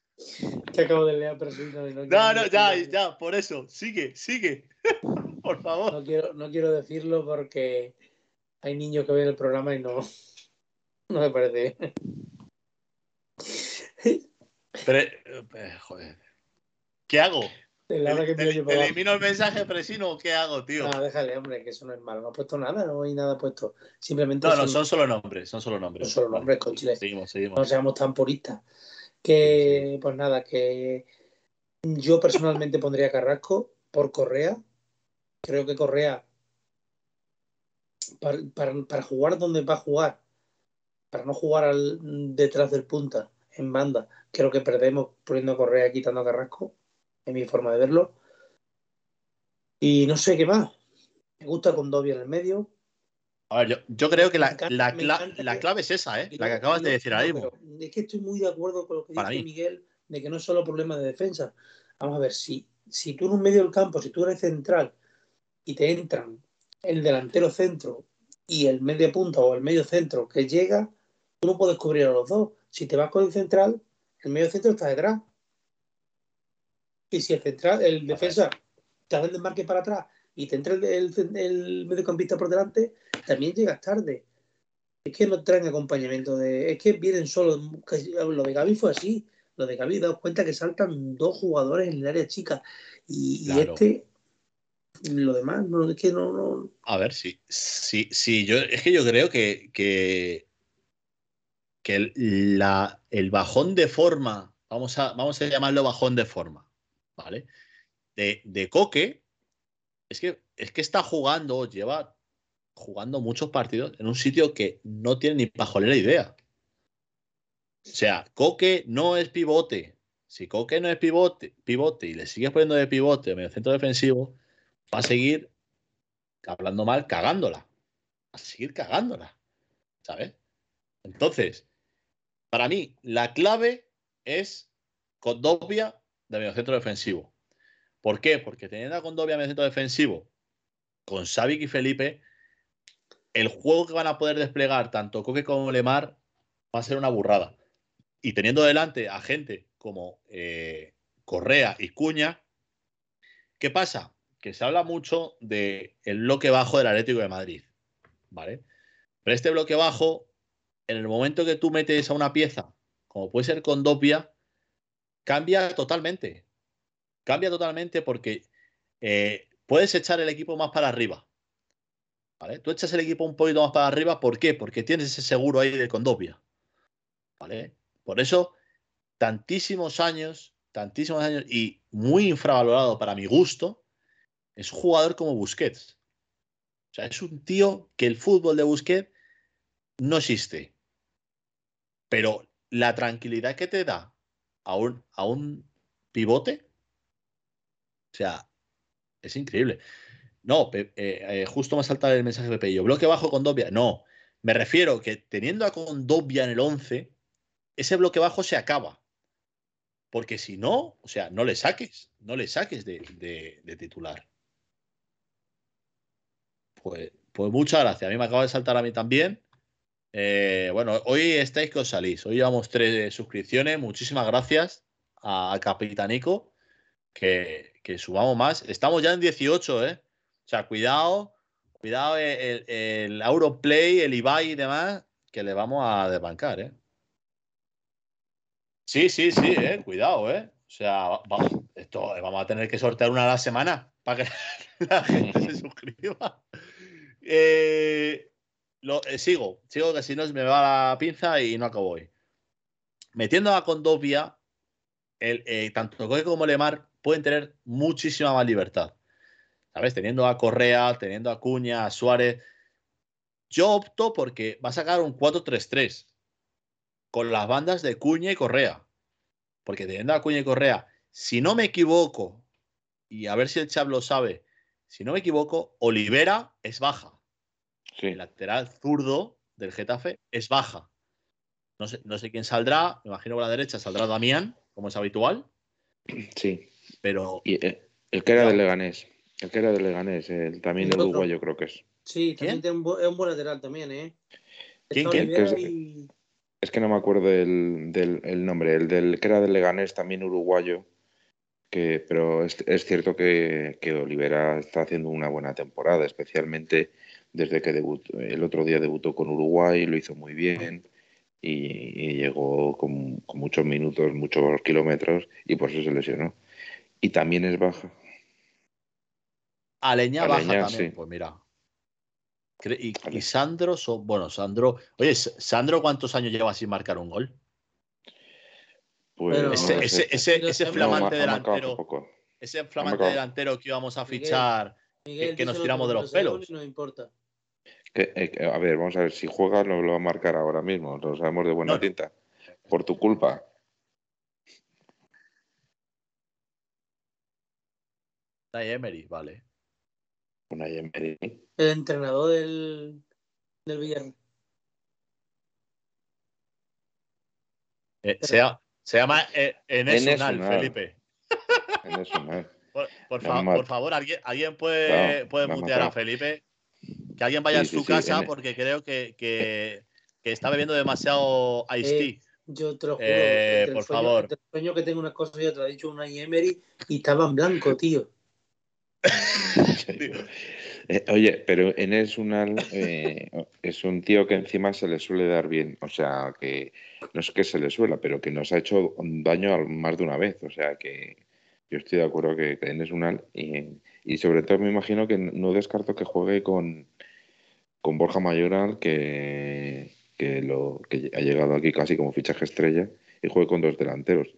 Que acabo de leer, pero no, no, no, ya, ya, por eso. Sigue, sigue. Por favor. No quiero, no quiero decirlo porque hay niños que ven el programa y no, no me parece Pero, eh, joder. ¿Qué hago? ¿Elimino el mensaje presino o qué hago, tío? No, déjale, hombre, que eso no es malo. No ha puesto nada, no hay nada puesto. Simplemente. No, no, son solo nombres, son solo nombres. Son solo nombres, con Chile. Seguimos, seguimos. No seamos tan puristas. Que, pues nada, que yo personalmente pondría Carrasco por Correa. Creo que Correa, para, jugar donde va a jugar, para no jugar al, detrás del punta, en banda, creo que perdemos poniendo Correa quitando a Carrasco, en mi forma de verlo. Y no sé qué más. Me gusta con Dobby en el medio. A ver, yo, creo que la, clave es esa, ¿eh? la que acabas de decir ahí. Es que estoy muy de acuerdo con lo que dice Miguel, de que no es solo problema de defensa. Vamos a ver, si, si tú en un medio del campo, si tú eres central y te entran el delantero centro y el medio punta o el medio centro que llega, tú no puedes cubrir a los dos. Si te vas con el central, el medio centro está detrás. Y si el central, el defensa te hace el desmarque para atrás y te entra el, el mediocampista por delante, también llegas tarde. Es que no traen acompañamiento de. Es que vienen solos. Lo de Gaby fue así. Lo de Gaby, daos cuenta que saltan dos jugadores en el área chica. Y, este. Lo demás, no, es que no, no. A ver, sí. Sí, sí, yo. Es que yo creo que. que, que el, la, el bajón de forma. Vamos a, vamos a llamarlo bajón de forma. ¿Vale? De, de Coque. Es que, es que está jugando, lleva jugando muchos partidos en un sitio que no tiene ni pajolera idea. O sea, Coque no es pivote. Si Coque no es pivote, pivote y le sigues poniendo de pivote en el centro defensivo, va a seguir hablando mal, cagándola. Va a seguir cagándola. ¿Sabes? Entonces, para mí, la clave es Condovia de medio centro defensivo. ¿Por qué? Porque teniendo a Condovia medio centro defensivo con Savic y Felipe, el juego que van a poder desplegar tanto Coque como Lemar va a ser una burrada. Y teniendo delante a gente como eh, Correa y Cuña, ¿qué pasa? Que se habla mucho del bloque bajo del Atlético de Madrid. ¿Vale? Pero este bloque bajo, en el momento que tú metes a una pieza, como puede ser con Dopia, cambia totalmente. Cambia totalmente porque eh, puedes echar el equipo más para arriba. Tú echas el equipo un poquito más para arriba, ¿por qué? Porque tienes ese seguro ahí de Condopia. ¿Vale? Por eso, tantísimos años, tantísimos años y muy infravalorado para mi gusto, es un jugador como Busquets. O sea, es un tío que el fútbol de Busquets no existe. Pero la tranquilidad que te da a un, a un pivote, o sea, es increíble. No, eh, eh, justo me salta el mensaje de Pello. Bloque bajo con Dobia. No, me refiero que teniendo a Condobia en el 11, ese bloque bajo se acaba. Porque si no, o sea, no le saques, no le saques de, titular. Pues, pues, muchas gracias. A mí me acaba de saltar a mí también. Eh, bueno, hoy estáis que os salís. Hoy llevamos tres suscripciones. Muchísimas gracias a Capitanico. Que, que subamos más. Estamos ya en 18, ¿eh? O sea, cuidado, cuidado el, el Auroplay, el Ibai y demás, que le vamos a desbancar, ¿eh? Sí, sí, sí, eh, cuidado, ¿eh? O sea, esto, vamos a tener que sortear una a la semana para que [laughs] la gente se suscriba. Eh, eh, sigo, sigo que si no me va la pinza y no acabo hoy. Metiendo a Condovia, eh, tanto Coque como Lemar pueden tener muchísima más libertad. ¿Sabes? Teniendo a Correa, teniendo a Cuña, a Suárez. Yo opto porque va a sacar un 4-3-3 con las bandas de Cuña y Correa. Porque teniendo a Cuña y Correa, si no me equivoco, y a ver si el Chab lo sabe, si no me equivoco, Olivera es baja. El lateral zurdo del Getafe es baja. No sé, no sé quién saldrá, me imagino por la derecha saldrá Damián, como es habitual. Sí. Pero. Y eh, el, que era del Leganés. El que era del Leganés, el, también del uruguayo creo que es. Sí, también es un, buen lateral también, ¿eh? ¿Quién? ¿Quién? Es, que no me acuerdo del, del nombre. El del que era del Leganés, también uruguayo. Que, pero es, es cierto que, que, Olivera está haciendo una buena temporada, especialmente desde que debutó, el otro día debutó con Uruguay, lo hizo muy bien y, llegó con, muchos minutos, muchos kilómetros y por eso se lesionó. Y también es baja. Aleña, baja también, pues mira. Y, Sandro, bueno, Sandro, oye, Sandro, ¿cuántos años lleva sin marcar un gol? Pues ese, ese, ese, flamante delantero, ese flamante delantero que íbamos a fichar, que, nos tiramos de los pelos. No importa. Eh, a ver, vamos a ver, si juega no lo va a marcar ahora mismo, lo sabemos de buena tinta. Por tu culpa. Una Emery, vale. Una Emery. El entrenador del, del Villarreal. Eh, se, llama eh, Enes, Felipe. Enes [laughs] por, por, favor, ¿alguien, alguien puede, puede mutear a Felipe? Que alguien vaya a su casa porque creo que, que, está bebiendo demasiado Ice Tea. yo te lo juro. Eh, por favor. El sueño que tengo una cosa y otra. He dicho una Emery y estaba en blanco, tío. [laughs] Eh, oye, pero Enes Unal eh, es un tío que encima se le suele dar bien. O sea, que no es que se le suela, pero que nos ha hecho daño más de una vez. O sea, que yo estoy de acuerdo que, que y y sobre todo me imagino que no descarto que juegue con, con Borja Mayoral, que, que, lo, que ha llegado aquí casi como fichaje estrella, y juegue con dos delanteros.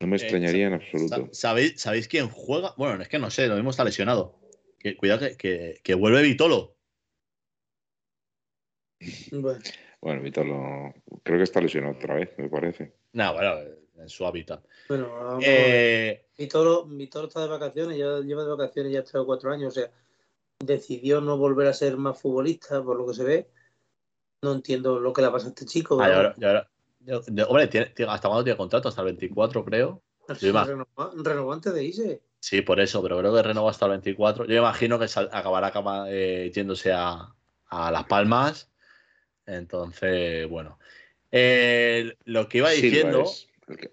No me eh, extrañaría en absoluto. ¿sabéis, ¿Sabéis quién juega? Bueno, es que no sé, lo mismo está lesionado. Que, cuidado que, que, vuelve Vitolo. Bueno. Vitolo creo que está lesionado otra vez, me parece. No, bueno, en su hábitat. Bueno, vamos eh, Vitolo, está de vacaciones, ya lleva de vacaciones ya tres o cuatro años, o sea, decidió no volver a ser más futbolista, por lo que se ve. No entiendo lo que le pasa a este chico. Ah, hombre, ¿hasta cuándo tiene contrato? Hasta el 24, creo. renovante de ISE. Sí, por eso, pero creo que renovó hasta el 24. Yo imagino que acabará eh, yéndose a, Las Palmas. Entonces, bueno. Eh, lo que iba diciendo.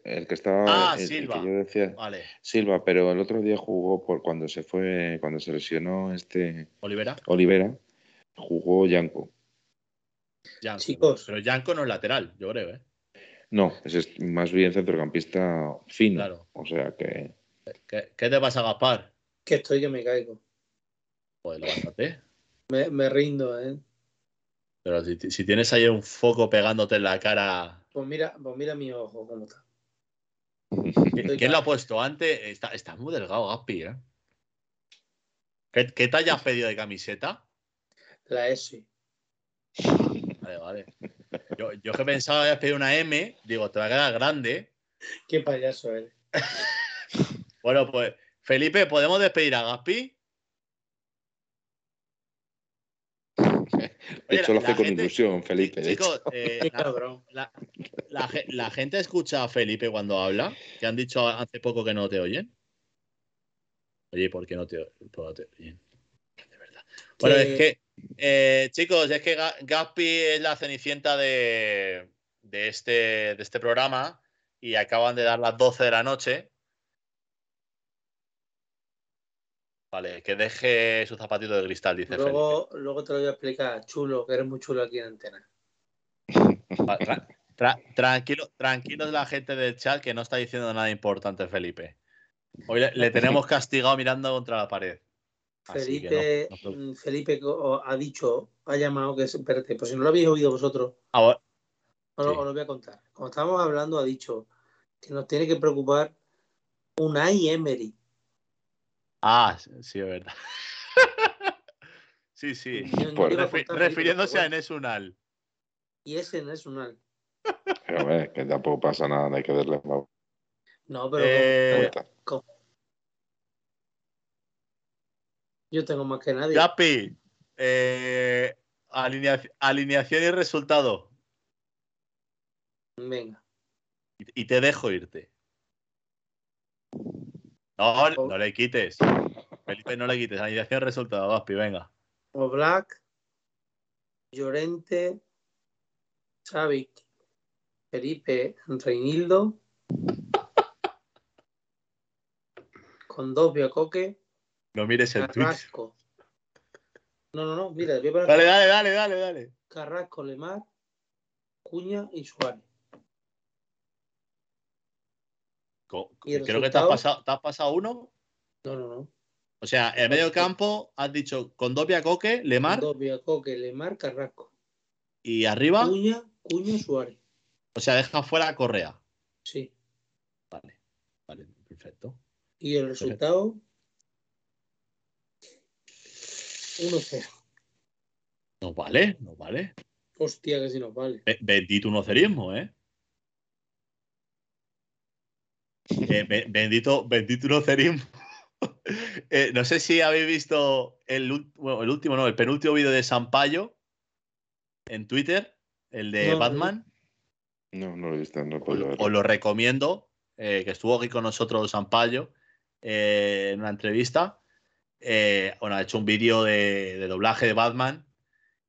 El que, estaba. Ah, Silva. yo decía, vale. Silva, pero el otro día jugó por cuando se fue, cuando se lesionó este. Olivera. Olivera, jugó Yanko. Chicos. Pero Yanko no es lateral, yo creo, ¿eh? No, es más bien centrocampista fino. Claro. O sea que. ¿Qué, te pasa, Gaspar? Que estoy que me caigo. Pues levántate. me, me rindo, ¿eh? Pero si, si, tienes ahí un foco pegándote en la cara. Pues mira, pues mira mi ojo cómo está. [laughs] ¿Quién lo ha puesto antes? Está, está muy delgado, Gaspi, ¿eh? ¿Qué, ¿Qué, talla has pedido de camiseta? La S. Vale, vale. Yo, yo que pensaba que habías pedido una M, digo, te va a quedar grande. Qué payaso eres. [laughs] bueno, pues, Felipe, ¿podemos despedir a Gaspi? De hecho, lo hace con ilusión, Felipe. Chicos, eh, [laughs] la, gente escucha a Felipe cuando habla, que han dicho hace poco que no te oyen. Oye, ¿por qué no te, oyen? De verdad. Bueno, es que, eh, chicos, es que Gaspi es la cenicienta de, de, este, de este programa y acaban de dar las 12 de la noche Vale, que deje su zapatito de cristal, dice luego, Luego te lo voy a explicar, chulo, que eres muy chulo aquí en antena. tranquilo, tranquilo de la gente del chat que no está diciendo nada importante, Felipe. Hoy le, tenemos [laughs] castigado mirando contra la pared. Felipe, Felipe ha dicho, ha llamado que espérate, pues si no lo habéis oído vosotros. Ahora, os, lo, voy a contar. Como estábamos hablando, ha dicho que nos tiene que preocupar Unai Emery. Ah, sí, es verdad. [laughs] sí, sí. refiriéndose a Enes Unal. Y ese Enes Unal. Pero ve, que tampoco pasa nada, no hay que darle No, pero eh, yo tengo más que nadie. Yapi, eh, alineación y resultado. Venga. Y, te dejo irte. No, no le quites. Felipe, no le quites. Alineación y resultado, Gaspi, venga. O Black, Llorente, Xavi, Felipe, Reinildo, [laughs] con dos Biacoque. No mires el Carrasco. No, no, no, mira, voy a poner... Dale, dale, dale, dale, dale. Carrasco, Lemar, Cuña y Suárez. Creo que te has, pasado, te has pasado uno. No, no, no. O sea, en medio campo has dicho con dos Coque, Lemar. Con dos Coque, Lemar, Carrasco. ¿Y arriba? Cuña, Cuña, Suárez. O sea, deja fuera a Correa. Sí. Vale, vale, perfecto. ¿Y el resultado? 1-0. No vale, no vale. Hostia, que si nos vale. bendito unocerismo, ¿eh? Eh bendito, bendito unocerismo. [laughs] eh, no sé si habéis visto el, bueno, el último, no, el penúltimo vídeo de Sampaio en Twitter, el de Batman. No, no lo he visto, no Os lo recomiendo, eh, que estuvo aquí con nosotros Sampaio eh, en una entrevista. Bueno, ha hecho un vídeo de, doblaje de Batman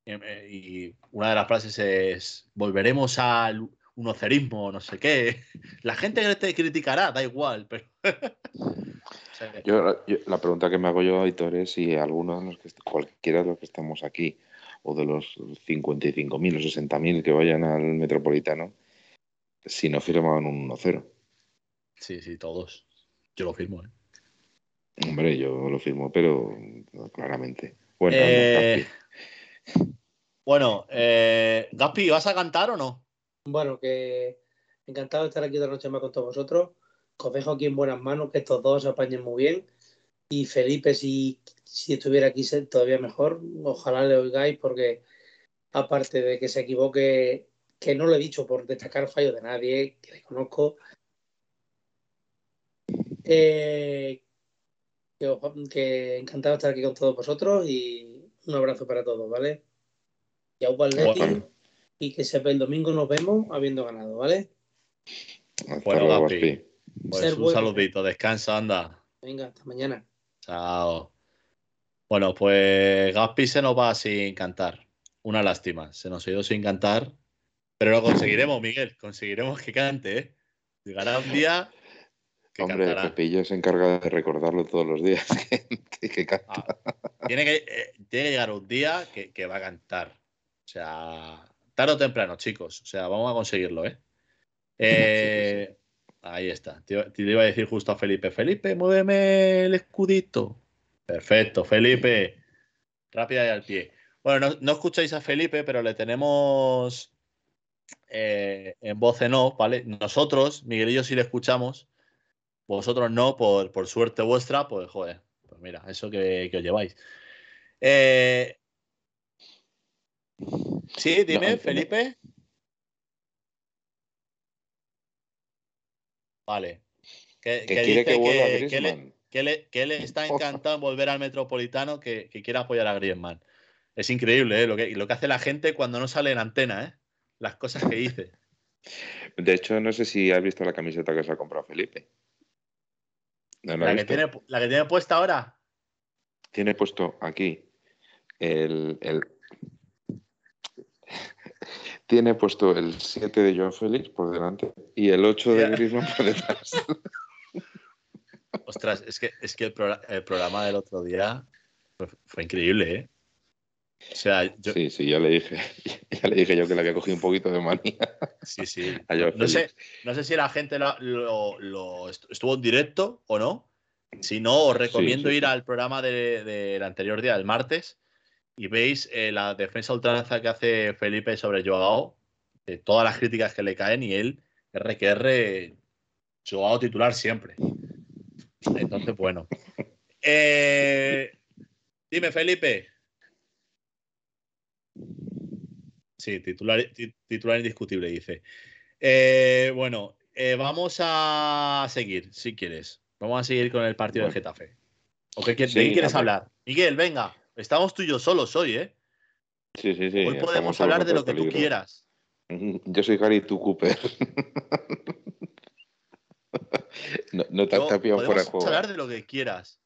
y una de las frases es volveremos al unocerismo, no sé qué. La gente que te criticará, da igual, pero... [laughs] yo, la pregunta que me hago yo, Aitor, es si alguno de los que, cualquiera de los que estamos aquí, o de los 55.000 o 60.000 que vayan al Metropolitano, si no firmaban un 1-0. Sí, sí, todos. Yo lo firmo, ¿eh? Hombre, yo lo firmo, pero claramente. Bueno, eh... bueno eh, Gaspi, ¿vas a cantar o no? Bueno, que encantado de estar aquí de noche más con todos vosotros. os dejo aquí en buenas manos, que estos dos se apañen muy bien. Y Felipe, si, si estuviera aquí todavía mejor, ojalá le oigáis, porque aparte de que se equivoque que no lo he dicho por destacar fallo de nadie, que le conozco. Eh, que, encantado de estar aquí con todos vosotros y un abrazo para todos, ¿vale? Y a y que sepa el domingo nos vemos habiendo ganado, ¿vale? Bueno, Pues un saludito, descansa, anda. Venga, hasta mañana. Chao. Bueno, pues Gaspi se nos va sin cantar. Una lástima, se nos ha ido sin cantar pero lo conseguiremos, Miguel. Conseguiremos que cante, ¿eh? Llegará un día. Que Hombre, cantará. Pepillo se encarga de recordarlo todos los días. [laughs] que, ah, tiene, que, eh, tiene, que, llegar un día que, va a cantar. O sea, tarde o temprano, chicos. O sea, vamos a conseguirlo, ¿eh? eh ahí está. Te, te, iba a decir justo a Felipe. Felipe, muéveme el escudito. Perfecto, Felipe. Rápida y al pie. Bueno, no, no escucháis a Felipe, pero le tenemos eh, en voz en off, ¿vale? Nosotros, Miguel y yo sí le escuchamos, vosotros no, por, por suerte vuestra, pues joder, pues mira, eso que, os lleváis. Eh, sí, dime, Felipe. Vale. Que, quiere que, le, que, le, está encantado en volver al Metropolitano, que, quiere apoyar a Griezmann. Es increíble ¿eh? lo, que, lo que hace la gente cuando no sale en antena, ¿eh? las cosas que hice. De hecho, no sé si has visto la camiseta que se ha comprado Felipe. la, que tiene, la, que tiene, puesta ahora. Tiene puesto aquí el, tiene puesto el 7 de Joan Félix por delante y el 8 de Griezmann por detrás. [laughs] Ostras, es que, es que el, programa del otro día fue increíble, ¿eh? Sí, sí, ya le dije, [laughs] ya le dije yo que le había cogido un poquito de manía. Sí, sí. No, sé, no sé si la gente lo, estuvo en directo o no. Si no, os recomiendo ir al programa del anterior día, del martes, y veis eh, la defensa ultranza que hace Felipe sobre Joao, de todas las críticas que le caen, y él, RQR, Joao titular siempre. Entonces, bueno. [laughs] Eh, dime, Felipe. Sí, titular, titular indiscutible, dice. Eh, bueno, eh, vamos a seguir, si quieres. Vamos a seguir con el partido del Getafe. ¿O qué, quieres hablar? Miguel, venga. Estamos tú y yo solos hoy, ¿eh? Sí, sí, sí. Hoy podemos hablar de lo que tú quieras. [laughs] Yo soy Gary, tú Cooper. [laughs] no, te has fuera de juego. Podemos hablar de lo que quieras.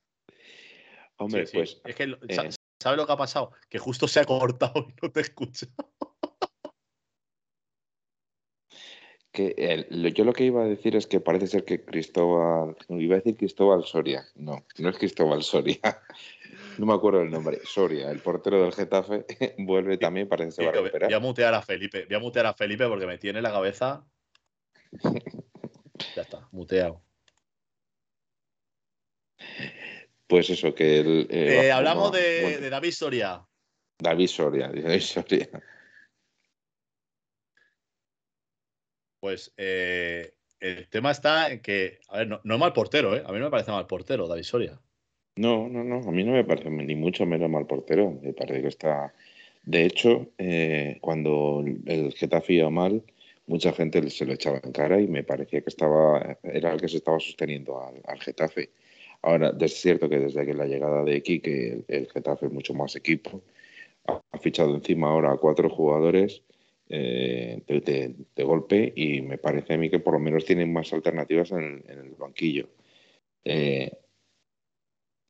Hombre, pues. Es que, eh, ¿sabes lo que ha pasado? Que justo se ha cortado y no te escucho. [laughs] que yo lo que iba a decir es que parece ser que Cristóbal, iba a decir Cristóbal Soria, no, no es Cristóbal Soria, no me acuerdo el nombre, Soria, el portero del Getafe, [laughs] vuelve también, parece que se va a recuperar. Voy a mutear a Felipe, voy a mutear a Felipe porque me tiene la cabeza. [laughs] ya está, muteado. Pues eso, que el, eh, eh, hablamos de, de David Soria. David Soria, David Soria. Pues eh, el tema está en que, a ver, no, es mal portero, ¿eh? A mí no me parece mal portero, David Soria. No, no, no, a mí no me parece ni mucho menos mal portero. Me parece que está. De hecho, eh, cuando el Getafe iba mal, mucha gente se lo echaba en cara y me parecía que estaba era el que se estaba sosteniendo al, Getafe. Ahora, es cierto que desde que la llegada de Quique, el, el Getafe es mucho más equipo. Ha fichado encima ahora a cuatro jugadores eh, de, golpe y me parece a mí que por lo menos tienen más alternativas en, el banquillo. Eh,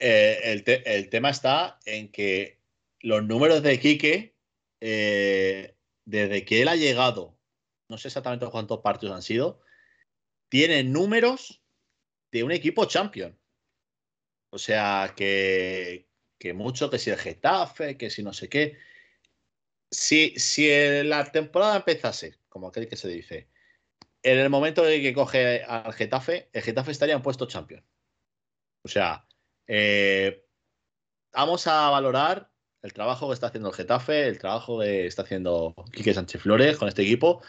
eh, el, tema está en que los números de Quique, desde que él ha llegado, no sé exactamente cuántos partidos han sido, tienen números de un equipo champion. O sea, que, que mucho, que si el Getafe, que si no sé qué si, si la temporada empezase, como aquel que se dice, en el momento en que coge al Getafe, el Getafe estaría en puesto champion. O sea, eh, vamos a valorar el trabajo que está haciendo el Getafe, el trabajo que está haciendo Quique Sánchez Flores con este equipo.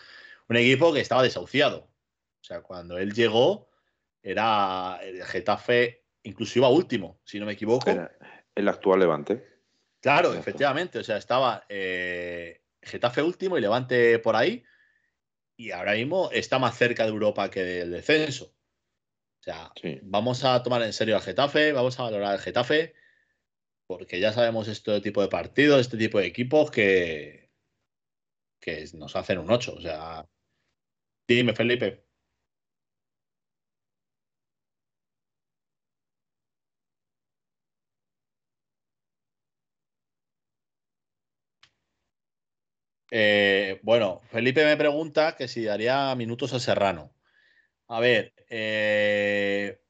Un equipo que estaba desahuciado. O sea, cuando él llegó, era el Getafe, inclusive a último, si no me equivoco. el actual Levante. Claro, efectivamente. O sea, estaba eh, Getafe último y Levante por ahí. Y ahora mismo está más cerca de Europa que del descenso. O sea, vamos a tomar en serio al Getafe, vamos a valorar al Getafe, porque ya sabemos este tipo de partidos, este tipo de equipos que, que nos hacen un 8. O sea, dime, Felipe. Eh, bueno, Felipe me pregunta que si daría minutos a Serrano. A ver, eh,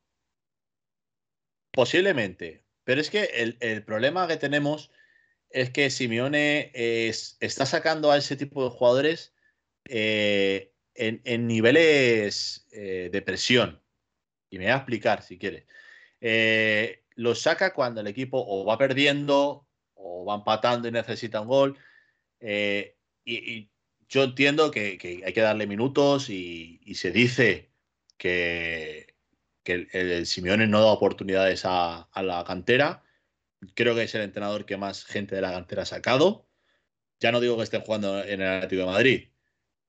posiblemente, pero es que el, problema que tenemos es que Simeone está sacando a ese tipo de jugadores eh, en, niveles de presión. Y me voy a explicar si quiere. los saca cuando el equipo o va perdiendo o va empatando y necesita un gol y, yo entiendo que, hay que darle minutos y, se dice que, el, Simeone no da oportunidades a, la cantera. Creo que es el entrenador que más gente de la cantera ha sacado. Ya no digo que estén jugando en el Atlético de Madrid.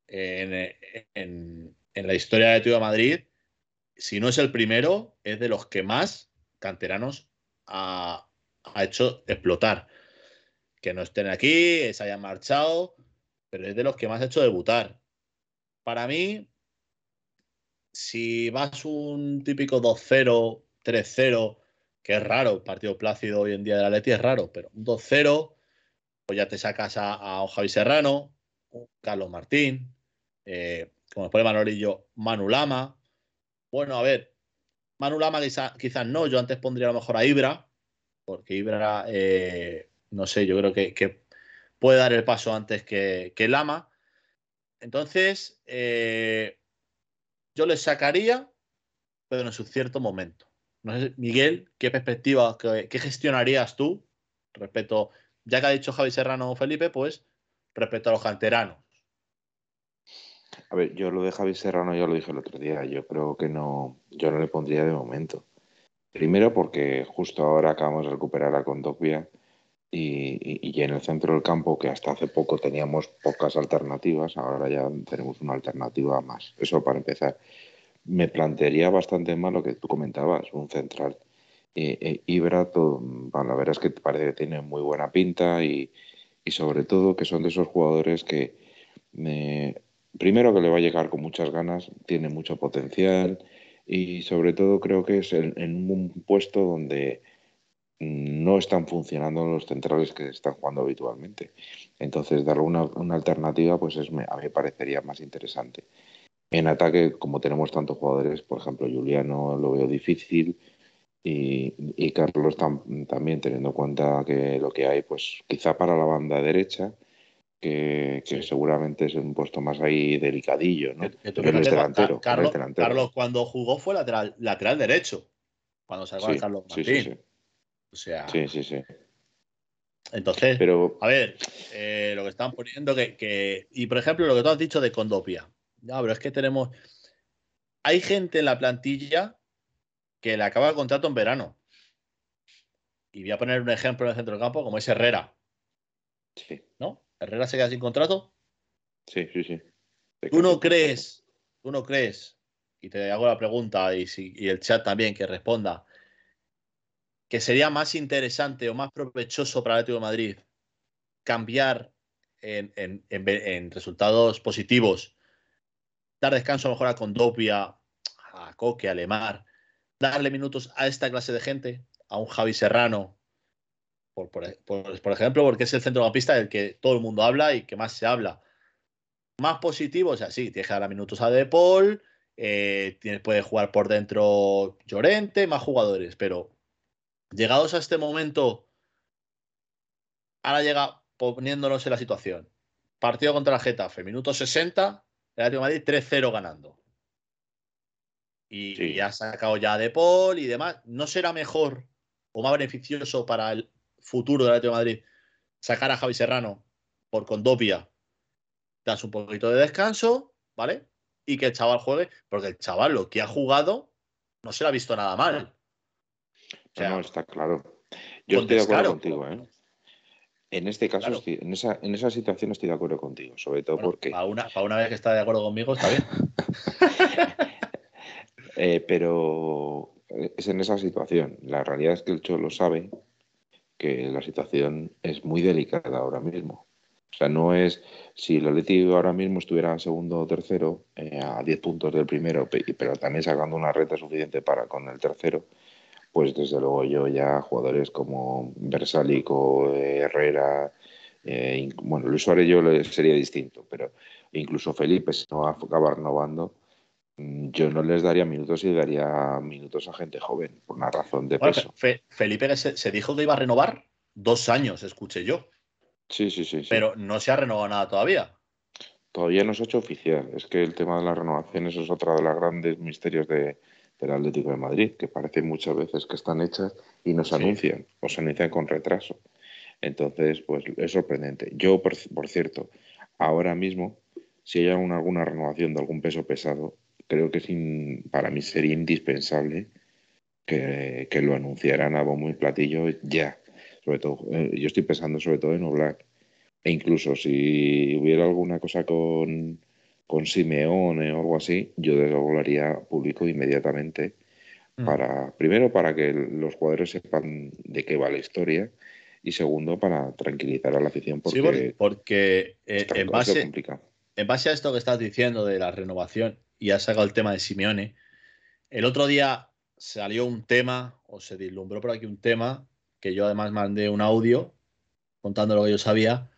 En, la historia del Atlético de Madrid, si no es el primero, es de los que más canteranos ha, ha hecho explotar. Que no estén aquí, se hayan marchado pero es de los que más ha hecho debutar. Para mí, si vas un típico 2-0, 3-0, que es raro, partido plácido hoy en día de la Leti es raro, pero un 2-0, pues ya te sacas a, Javi Serrano, Carlos Martín, eh, como después de Manolillo, Manu Lama. Bueno, a ver, Manu Lama quizás no, yo antes pondría a lo mejor a Ibra, porque Ibra, eh, no sé, yo creo que, que puede dar el paso antes que, que Lama. Entonces, eh, yo le sacaría, pero en su cierto momento. No sé, Miguel, ¿qué perspectiva, qué, gestionarías tú respecto, ya que ha dicho Javi Serrano o Felipe, pues respecto a los canteranos? A ver, yo lo de Javi Serrano ya lo dije el otro día. Yo creo que no, yo no le pondría de momento. Primero porque justo ahora acabamos de recuperar a Condopia y, y, en el centro del campo, que hasta hace poco teníamos pocas alternativas, ahora ya tenemos una alternativa más. Eso para empezar. Me plantearía bastante mal lo que tú comentabas, un central. Eh, eh, Ibra, la verdad es que parece que tiene muy buena pinta y, y sobre todo que son de esos jugadores que, eh, primero que le va a llegar con muchas ganas, tiene mucho potencial y sobre todo creo que es en, un puesto donde no están funcionando los centrales que están jugando habitualmente. Entonces, darle una, una alternativa, pues es, a mí me parecería más interesante. En ataque, como tenemos tantos jugadores, por ejemplo, Juliano lo veo difícil y, Carlos también teniendo en cuenta que lo que hay, pues quizá para la banda derecha, que, seguramente es un puesto más ahí delicadillo, ¿no? delantero, Carlos, cuando jugó fue lateral, lateral derecho, cuando salió Carlos Martín. O sea. Sí, sí, sí. Entonces, Pero... a ver, eh, lo que están poniendo que, Y por ejemplo, lo que tú has dicho de Condopia. Ya, pero es que tenemos. Hay gente en la plantilla que le acaba el contrato en verano. Y voy a poner un ejemplo en el centro del campo, como es Herrera. Sí. ¿No? ¿Herrera se queda sin contrato? Sí, sí, sí. ¿Tú no crees, tú no crees, y te hago la pregunta y, si, y el chat también que responda, que sería más interesante o más provechoso para el Atlético de Madrid cambiar en, resultados positivos, dar descanso a lo mejor a Condopia, a Coque, a Lemar, darle minutos a esta clase de gente, a un Javi Serrano, por, por, ejemplo, porque es el centrocampista del que todo el mundo habla y que más se habla. Más positivo, o sea, sí, tienes que darle minutos a De Paul, eh, puede jugar por dentro Llorente, más jugadores, pero llegados a este momento, ahora llega poniéndonos en la situación. Partido contra la Getafe, minuto 60, el Atlético Madrid 3-0 ganando y, ha sacado ya de Paul y demás, ¿no será mejor o más beneficioso para el futuro del Atlético de Madrid sacar a Javi Serrano por Condopia, das un poquito de descanso, ¿vale? Y que el chaval juegue, porque el chaval lo que ha jugado no se lo ha visto nada mal. No, está claro. Yo estoy de acuerdo contigo, ¿eh? En este caso, en, esa, en esa situación estoy de acuerdo contigo, sobre todo porque. Para una, para una vez que está de acuerdo conmigo, está bien. [laughs] Eh, pero es en esa situación. La realidad es que el Cholo sabe que la situación es muy delicada ahora mismo. O sea, no es si el Atleti ahora mismo estuviera segundo o tercero, eh, a 10 puntos del primero, pero también sacando una reta suficiente para con el tercero, pues desde luego yo ya jugadores como Versalico, Herrera, eh, bueno, Luis Suárez yo sería distinto, pero incluso Felipe, si no acaba renovando, Mm, yo no les daría minutos y daría minutos a gente joven, por una razón de peso. Felipe se, dijo que iba a renovar dos años, escuché yo. Sí, sí, sí, Pero no se ha renovado nada todavía. Todavía no se ha hecho oficial. Es que el tema de las renovaciones es otro de los grandes misterios de, del Atlético de Madrid, que parece muchas veces que están hechas y no se anuncian, o se anuncian con retraso. Entonces, pues es sorprendente. Yo, por, cierto, ahora mismo, si hay alguna, alguna renovación de algún peso pesado, creo que para mí sería indispensable que, lo anunciaran a bombo y platillo ya. Sobre todo, eh, yo estoy pensando sobre todo en Oblak. E incluso si hubiera alguna cosa con, con Simeone o algo así, yo haría público inmediatamente. Mm. Para, primero, para que los jugadores sepan de qué va la historia y segundo, para tranquilizar a la afición. Porque, sí, porque eh, en, base, en base a esto que estás diciendo de la renovación, y ha sacado el tema de Simeone. El otro día salió un tema, o se dislumbró por aquí un tema, que yo además mandé un audio contando lo que yo sabía.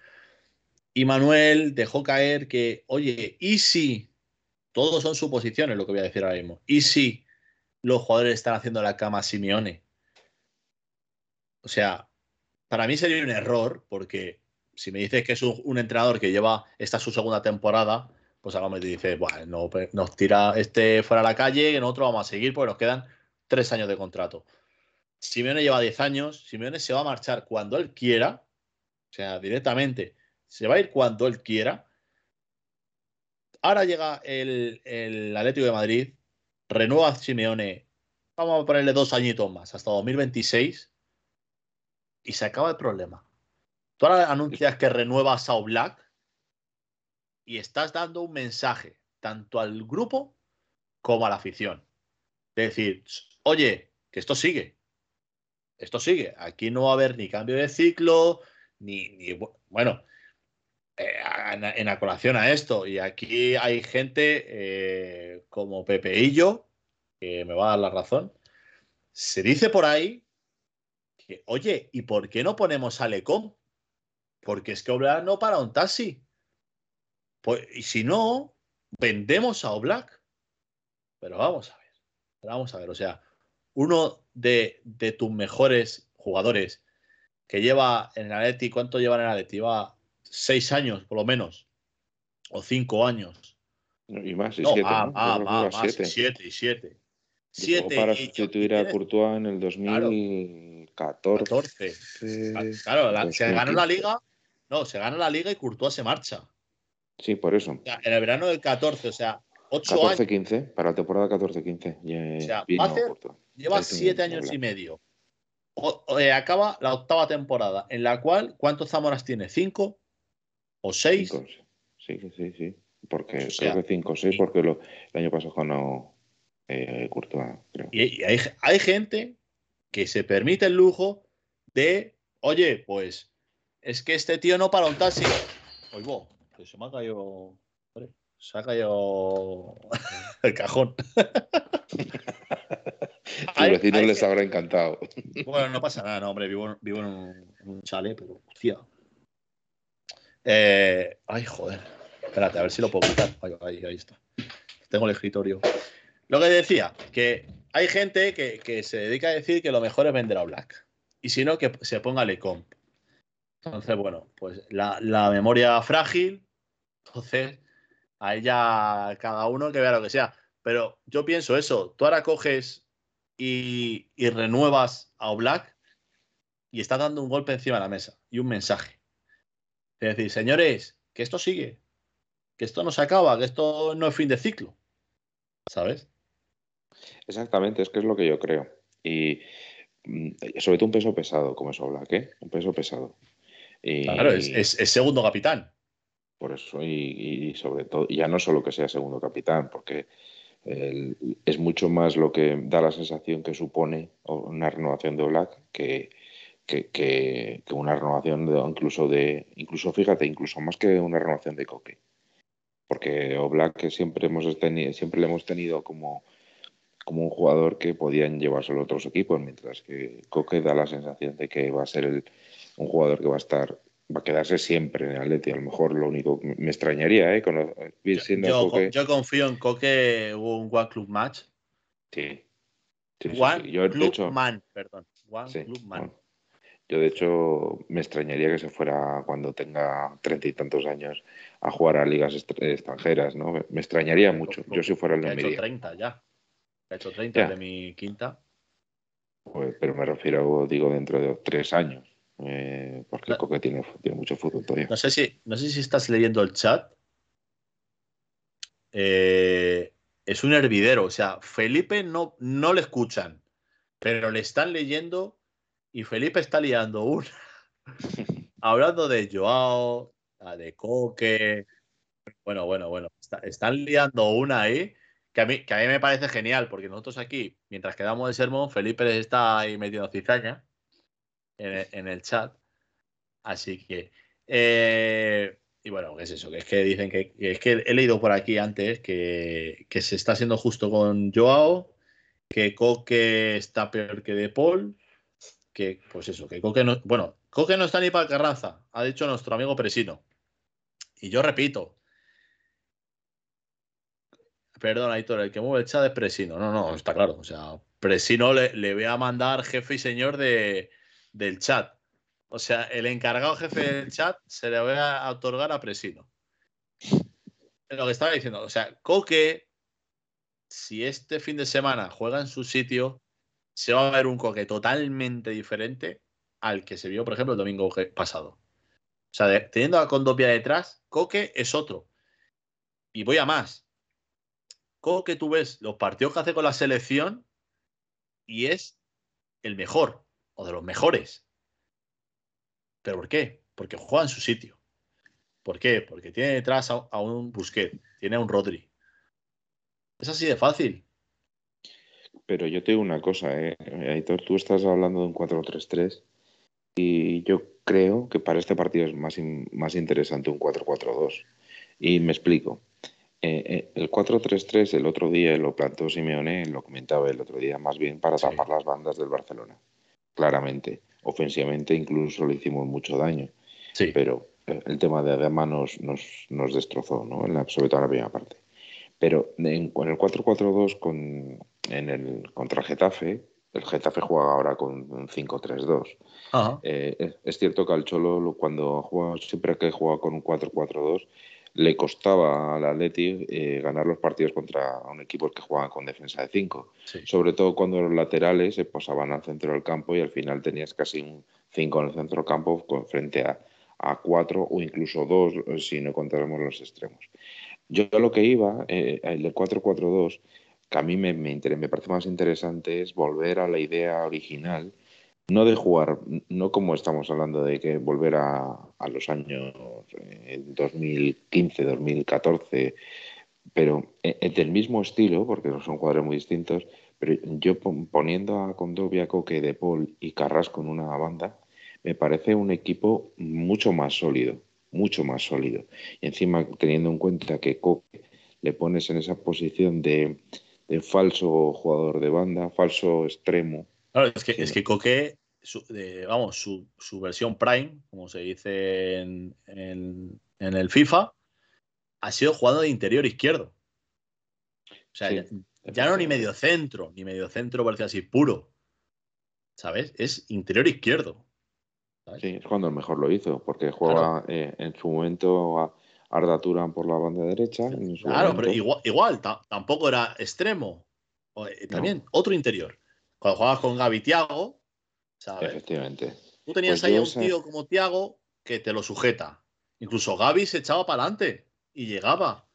Y Manuel dejó caer que, oye, ¿y si? Todos son suposiciones, lo que voy a decir ahora mismo. ¿Y si los jugadores están haciendo la cama a Simeone? O sea, para mí sería un error, porque si me dices que es un, entrenador que lleva, esta su segunda temporada, pues Gómez dice, bueno, pues, nos tira este fuera a la calle y nosotros vamos a seguir porque nos quedan tres años de contrato. Simeone lleva diez años, Simeone se va a marchar cuando él quiera, o sea, directamente, se va a ir cuando él quiera. ahora llega el, el Atlético de Madrid, renueva a Simeone, vamos a ponerle dos añitos más, hasta 2026, y se acaba el problema. Tú ahora anuncias que renuevas a Black y estás dando un mensaje tanto al grupo como a la afición. Es decir, oye, que esto sigue. Esto sigue. Aquí no va a haber ni cambio de ciclo, ni, bueno, eh, en, a colación a esto. Y aquí hay gente eh, como Pepeillo, que me va a dar la razón. Se dice por ahí que, oye, ¿y por qué no ponemos a Lecom? Porque es que Oblak no para un taxi. Pues, y si no, vendemos a Oblak. Pero vamos a ver. Vamos a ver. O sea, uno de, de tus mejores jugadores que lleva en el Atleti, ¿cuánto lleva en el Atleti? Lleva seis años, por lo menos. O cinco años. Y más, y no, siete. Ah, ah, más, siete. siete y siete. Siete. Para sustituir a Courtois en el 2014. Claro, se ganó la liga. No, se gana la liga y Courtois se marcha. Sí, por eso. en el verano del 14, o sea, 8 años. 14-15, para la temporada 14-15. O sea, lleva siete años y medio eh, acaba la octava temporada, en la cual, ¿cuántos Zamoras tiene? ¿Cinco o seis? Sí, sí, sí. Porque creo que cinco o seis, porque el año pasado ganó eh, Courtois, Y, hay, gente que se permite el lujo de, oye, pues es que este tío no para un taxi. Oigo, pues se me ha caído. Se ha caído [laughs] el cajón. [laughs] A los vecinos les habrá encantado. Bueno, no pasa nada, no, hombre, vivo, vivo en, un, chale, pero hostia. Eh, ay, joder. Espérate, a ver si lo puedo quitar. Ahí, está. Tengo el escritorio. Lo que decía, que hay gente que, se dedica a decir que lo mejor es vender a Black. Y si no, que se ponga Lecomp. Entonces, bueno, pues la, la memoria frágil. Entonces, a ella cada uno que vea lo que sea. Pero yo pienso eso. Tú ahora coges y, renuevas a Oblak y está dando un golpe encima de la mesa y un mensaje. Es decir, señores, que esto sigue, que esto no se acaba, que esto no es fin de ciclo. ¿Sabes? Exactamente, es que es lo que yo creo. Y mm, sobre todo un peso pesado, como es Oblak, ¿eh? Un peso pesado. claro, es, segundo capitán. Por eso, y, y, sobre todo, ya no solo que sea segundo capitán, porque es mucho más lo que da la sensación que supone una renovación de Black que, que, una renovación de, incluso de, incluso fíjate, incluso más que una renovación de Coque. Porque Oblak siempre hemos tenido, siempre le hemos tenido como, como un jugador que podían llevárselo a otros equipos, mientras que Coque da la sensación de que va a ser el, un jugador que va a estar va a quedarse siempre en el Atleti. A lo mejor lo único que me extrañaría, ¿eh? yo, confío en Coque un One Club Match. Sí. one Club Man, perdón. One Club Man. Yo, de hecho, me extrañaría que se fuera cuando tenga treinta y tantos años a jugar a ligas extranjeras, ¿no? Me extrañaría mucho. Yo si fuera el Ha hecho 30 ya. Ha hecho 30 de mi quinta. Pues, pero me refiero, digo, dentro de tres años. Eh, porque Coque tiene, mucho fútbol todavía. No sé, si, no sé si estás leyendo el chat. Eh, es un hervidero. O sea, Felipe no, no le escuchan, pero le están leyendo y Felipe está liando una. [laughs] Hablando de Joao, de Coque. Bueno, bueno, bueno. están liando una ahí que a, mí, que a mí me parece genial, porque nosotros aquí, mientras quedamos de sermón, Felipe está ahí metiendo cizaña en, el chat. Así que. Eh, y bueno, ¿qué es eso? Que es que dicen que, es que he leído por aquí antes que, se está siendo justo con Joao, que Coque está peor que De Paul, que pues eso, que Coque no. Bueno, Coque no está ni para Carranza, ha dicho nuestro amigo Presino. Y yo repito. Perdón, Aitor, el que mueve el chat es Presino. No, no, está claro. O sea, Presino le, le voy a mandar jefe y señor de, del chat. O sea, el encargado jefe del chat se le va a otorgar a Presino. Lo que estaba diciendo, o sea, Coque, si este fin de semana juega en su sitio, se va a ver un Coque totalmente diferente al que se vio, por ejemplo, el domingo pasado. O sea, teniendo a Condopia detrás, Coque es otro. Y voy a más. ¿Cómo que tú ves los partidos que hace con la selección y es el mejor o de los mejores. ¿Pero por qué? Porque juega en su sitio. ¿Por qué? Porque tiene detrás a, un Busquet, tiene a un Rodri. Es así de fácil. Pero yo te digo una cosa, ¿eh? Aitor, tú estás hablando de un 4-3-3 y yo creo que para este partido es más, más interesante un 4-4-2. Y me explico. Eh, eh, el 4-3-3 el otro día lo plantó Simeone, lo comentaba el otro día, más bien para tapar las bandas del Barcelona. Claramente. Ofensivamente incluso le hicimos mucho daño. Sí. Pero eh, el tema de Adama nos, nos, destrozó, ¿no? En la, sobre todo en la primera parte. Pero en, con el 4-4-2 con, en el, contra el Getafe, el Getafe juega ahora con un 5-3-2. es cierto que al Cholo, cuando juega, siempre que juega con un 4-4-2, le costaba al Atleti eh, ganar los partidos contra un equipo que jugaba con defensa de 5. Sobre todo cuando los laterales se posaban al centro del campo y al final tenías casi un 5 en el centro del campo frente a, a 4 o incluso 2 eh, si no contáramos los extremos. Yo lo que iba, eh, el del 4-4-2, que a mí me, me, me parece más interesante es volver a la idea original no de jugar, no como estamos hablando de que volver a, los años 2015, eh, 2014, pero eh, eh, del mismo estilo, porque son jugadores muy distintos, pero yo poniendo a Condovia, Coque, De Paul y Carrasco en una banda, me parece un equipo mucho más sólido, mucho más sólido. Y encima, teniendo en cuenta que Coque le pones en esa posición de, de falso jugador de banda, falso extremo, Claro, es que, es que Coque, vamos, su, versión Prime, como se dice en, el FIFA, ha sido jugado de interior izquierdo. O sea, ya, no ni medio centro, ni medio centro parece así puro. ¿Sabes? Es interior izquierdo. Sí, es cuando mejor lo hizo, porque juega eh, en su momento a Arda Turán por la banda derecha. claro, pero igual, tampoco era extremo. Eh, también, otro interior. Cuando jugabas con Gaby Tiago, ¿sabes? Efectivamente. Tú tenías pues ahí a un tío como Tiago que te lo sujeta. Incluso Gaby se echaba para adelante y llegaba.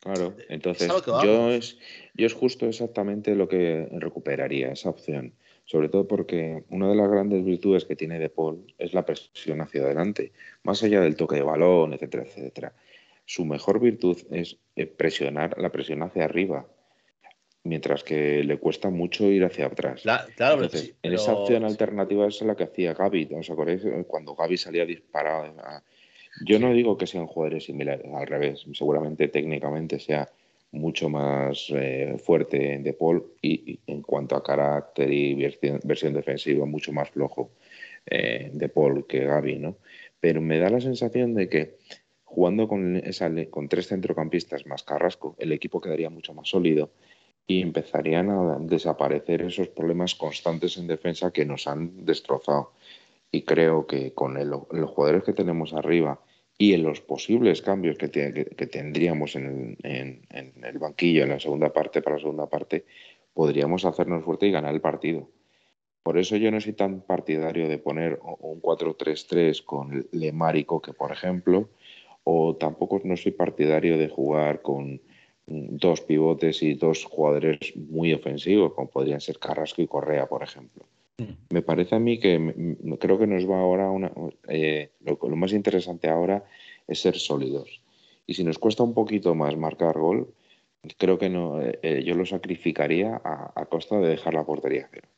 Claro, entonces yo es, yo es justo exactamente lo que recuperaría, esa opción. Sobre todo porque una de las grandes virtudes que tiene De Paul es la presión hacia adelante, más allá del toque de balón, etcétera, etcétera. Su mejor virtud es eh, presionar la presión hacia arriba mientras que le cuesta mucho ir hacia atrás. claro, En esa opción alternativa es la que hacía Gaby, ¿os acordáis? Cuando Gaby salía disparado. Yo no digo que sean jugadores similares, al revés, seguramente técnicamente sea mucho más eh, fuerte De Paul y, en cuanto a carácter y versión, defensiva mucho más flojo eh, De Paul que Gaby, ¿no? Pero me da la sensación de que jugando con, esa, con tres centrocampistas más Carrasco, el equipo quedaría mucho más sólido y empezarían a desaparecer esos problemas constantes en defensa que nos han destrozado. Y creo que con los jugadores que tenemos arriba y en los posibles cambios que, tendríamos en, el banquillo en la segunda parte para la segunda parte, podríamos hacernos fuerte y ganar el partido. Por eso yo no soy tan partidario de poner un 4-3-3 con Lemar y Coque, por ejemplo, o tampoco no soy partidario de jugar con, dos pivotes y dos jugadores muy ofensivos, como podrían ser Carrasco y Correa, por ejemplo. Mm. Me parece a mí que creo que nos va ahora una, eh, lo, más interesante ahora es ser sólidos. Y si nos cuesta un poquito más marcar gol, creo que no, eh, eh, yo lo sacrificaría a, costa de dejar la portería cero.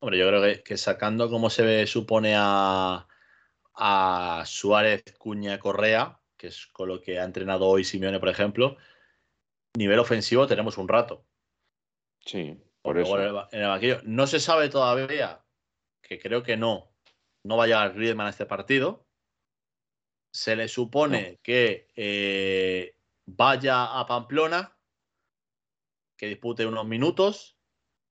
Hombre, yo creo que, sacando como se supone a, a Suárez, Cuña, Correa, que es con lo que ha entrenado hoy Simeone, por ejemplo, nivel ofensivo tenemos un rato. Sí, por eso. En el, banquillo. No se sabe todavía, que creo que no, no va a llegar Griezmann a este partido. Se le supone que eh, vaya a Pamplona, que dispute unos minutos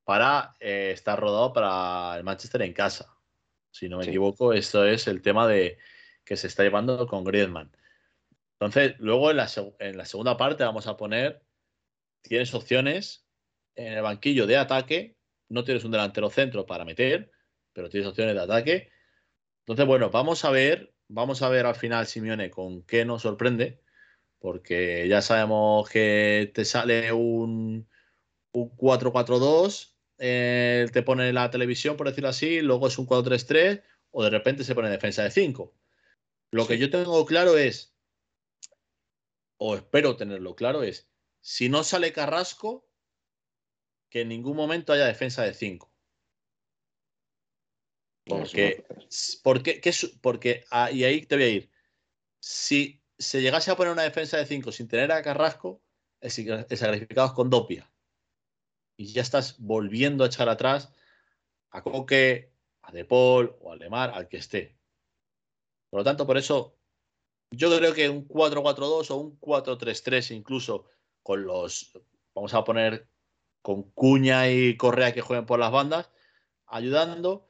para eh, estar rodado para el Manchester en casa. Si no me equivoco, esto es el tema de que se está llevando con Griezmann. Entonces, luego en la, en la segunda parte vamos a poner tienes opciones en el banquillo de ataque, no tienes un delantero centro para meter, pero tienes opciones de ataque. Entonces, bueno, vamos a ver, vamos a ver al final Simeone con qué nos sorprende, porque ya sabemos que te sale un, un 4-4-2, eh, te pone la televisión, por decirlo así, luego es un 4-3-3 o de repente se pone defensa de 5. Lo que yo tengo claro es, o espero tenerlo claro, es si no sale Carrasco, que en ningún momento haya defensa de 5. Porque, porque, porque, ah, y ahí te voy a ir. Si se llegase a poner una defensa de 5 sin tener a Carrasco, el, sacrificado es con Dopia. Y ya estás volviendo a echar atrás a Coque, a De Paul o a Lemar, al que esté. Por lo tanto, por eso yo creo que un 4-4-2 o un 4-3-3 incluso con los, vamos a poner con Cuña y Correa que jueguen por las bandas, ayudando,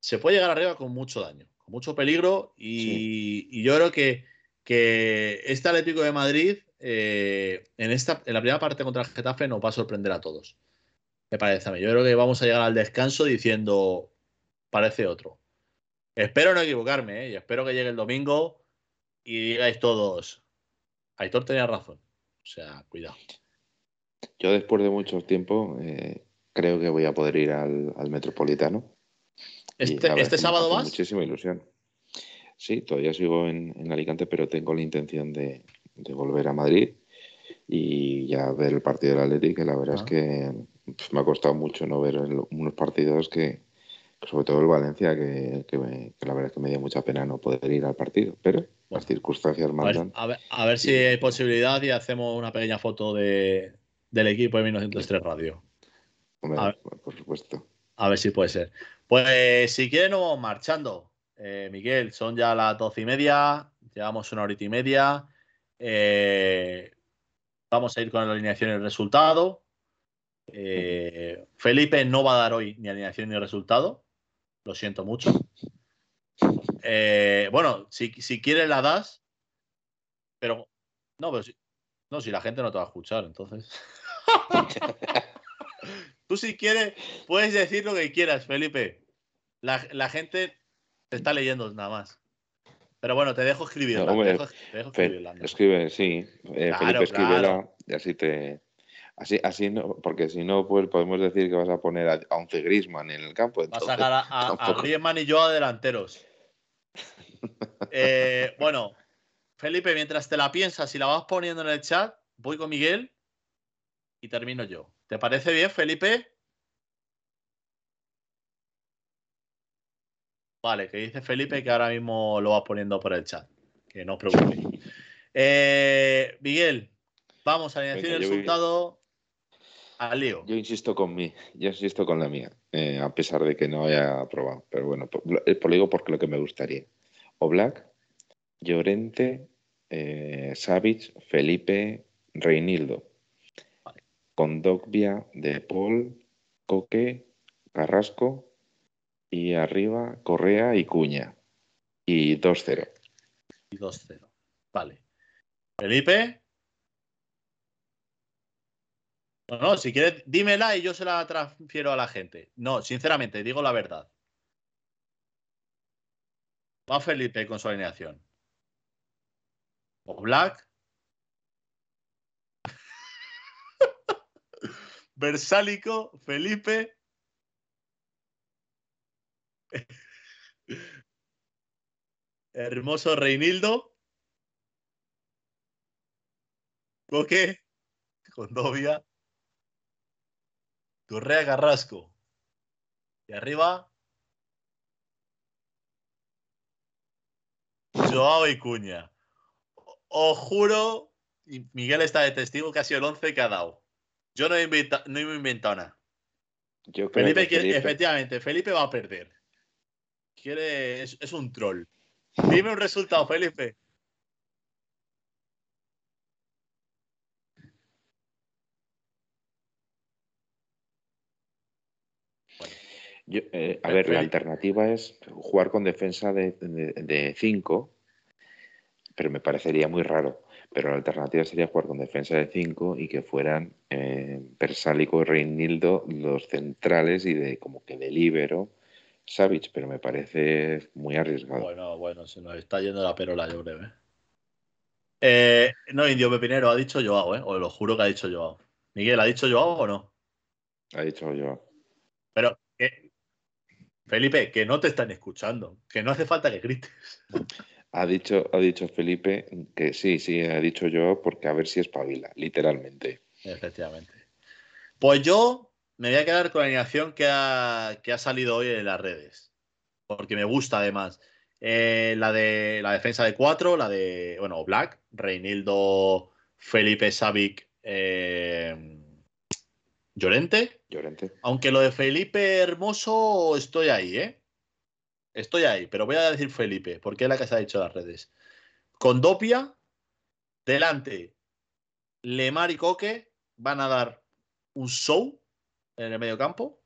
se puede llegar arriba con mucho daño, con mucho peligro y yo creo que que este Atlético de Madrid eh, en, esta, en la primera parte contra el Getafe nos va a sorprender a todos. Me parece a mí. Yo creo que vamos a llegar al descanso diciendo, parece otro. Espero no equivocarme, ¿eh? y espero que llegue el domingo y digáis todos, Aitor tenía razón. O sea, cuidado. Yo después de mucho tiempo eh, creo que voy a poder ir al, Metropolitano. ¿Este, ¿este sábado vas? Muchísima ilusión. Sí, todavía sigo en, Alicante, pero tengo la intención de, volver a Madrid y ya ver el partido del Atlético, que la verdad es ah. que pues, me ha costado mucho no ver unos partidos que, sobre todo el Valencia, que, la verdad es que me dio mucha pena no poder ir al partido, pero las circunstancias mandan. A ver, a ver, si hay posibilidad y hacemos una pequeña foto de, del equipo de 1903 Radio. por supuesto. A ver si puede ser. Pues si quieren, nos vamos marchando. Eh, Miguel, son ya las doce y media, llevamos una horita y media. Eh, vamos a ir con la alineación y el resultado. Eh, Felipe no va a dar hoy ni alineación ni resultado. Lo siento mucho. bueno, si, si, quieres la das, pero no, pero si, no, si la gente no te va a escuchar, entonces. [laughs] Tú si quieres, puedes decir lo que quieras, Felipe. La, la gente te está leyendo nada más. Pero bueno, te dejo escribirla. escribe, sí. Eh, Felipe, escríbela y así te. Así, así no, porque si no, pues podemos decir que vas a poner a, 11 Grisman en el campo. vas a sacar a, Griezmann y yo a delanteros. [laughs] Eh, bueno, Felipe, mientras te la piensas y la vas poniendo en el chat, voy con Miguel y termino yo. ¿Te parece bien, Felipe? Vale, que dice Felipe que ahora mismo lo vas poniendo por el chat. Que no os preocupéis. Eh, Miguel, vamos a decir el resultado al lío. Yo insisto con mí, yo insisto con la mía, eh, a pesar de que no haya aprobado. Pero bueno, por, eh, por, lo digo porque lo que me gustaría. Oblak, Llorente, eh, Felipe, Reinildo. Vale. Condogbia, De Paul, Coque, Carrasco, y arriba Correa y Cuña. Y 2-0. Y 2-0. Vale. Felipe. No, no, si quieres, dímela y yo se la transfiero a la gente. No, sinceramente, digo la verdad. Va Felipe con su alineación. O Black. Versálico, Felipe, Hermoso Reinildo. Coque. Condovia. Correa Carrasco. Y arriba. Joao y Cuña. Os juro, y Miguel está de testigo que ha sido el 11 que ha dado. Yo no he, inventado, no he inventado nada. Felipe, efectivamente, Felipe va a perder. Quiere, es, un troll. Dime un resultado, Felipe. Eh, a ver, la alternativa es jugar con defensa de 5, pero me parecería muy raro. Pero la alternativa sería jugar con defensa de 5 y que fueran eh, Persálico y Reinildo los centrales y de como que de libero Savage, pero me parece muy arriesgado. Bueno, bueno, se nos está yendo la perola, yo creo. ¿eh? Eh, no, Indio Pepinero, ha dicho Joao, ¿eh? Os lo juro que ha dicho Joao. Miguel, ¿ha dicho Joao o no? Ha dicho Joao. Pero, Felipe, que no te están escuchando, que no hace falta que grites. [laughs] Ha dicho, ha dicho Felipe que sí, sí, ha dicho yo, porque a ver si espabila, literalmente. Efectivamente. Pues yo me voy a quedar con la animación que ha, que ha salido hoy en las redes, porque me gusta además. Eh, la de la defensa de cuatro, la de, bueno, Black, Reinildo, Felipe Savic, eh, Llorente. Llorente. Aunque lo de Felipe Hermoso estoy ahí, ¿eh? Estoy ahí, pero voy a decir Felipe, porque es la que se ha dicho las redes. Con Dopia, delante, Lemar y Coque van a dar un show en el medio campo.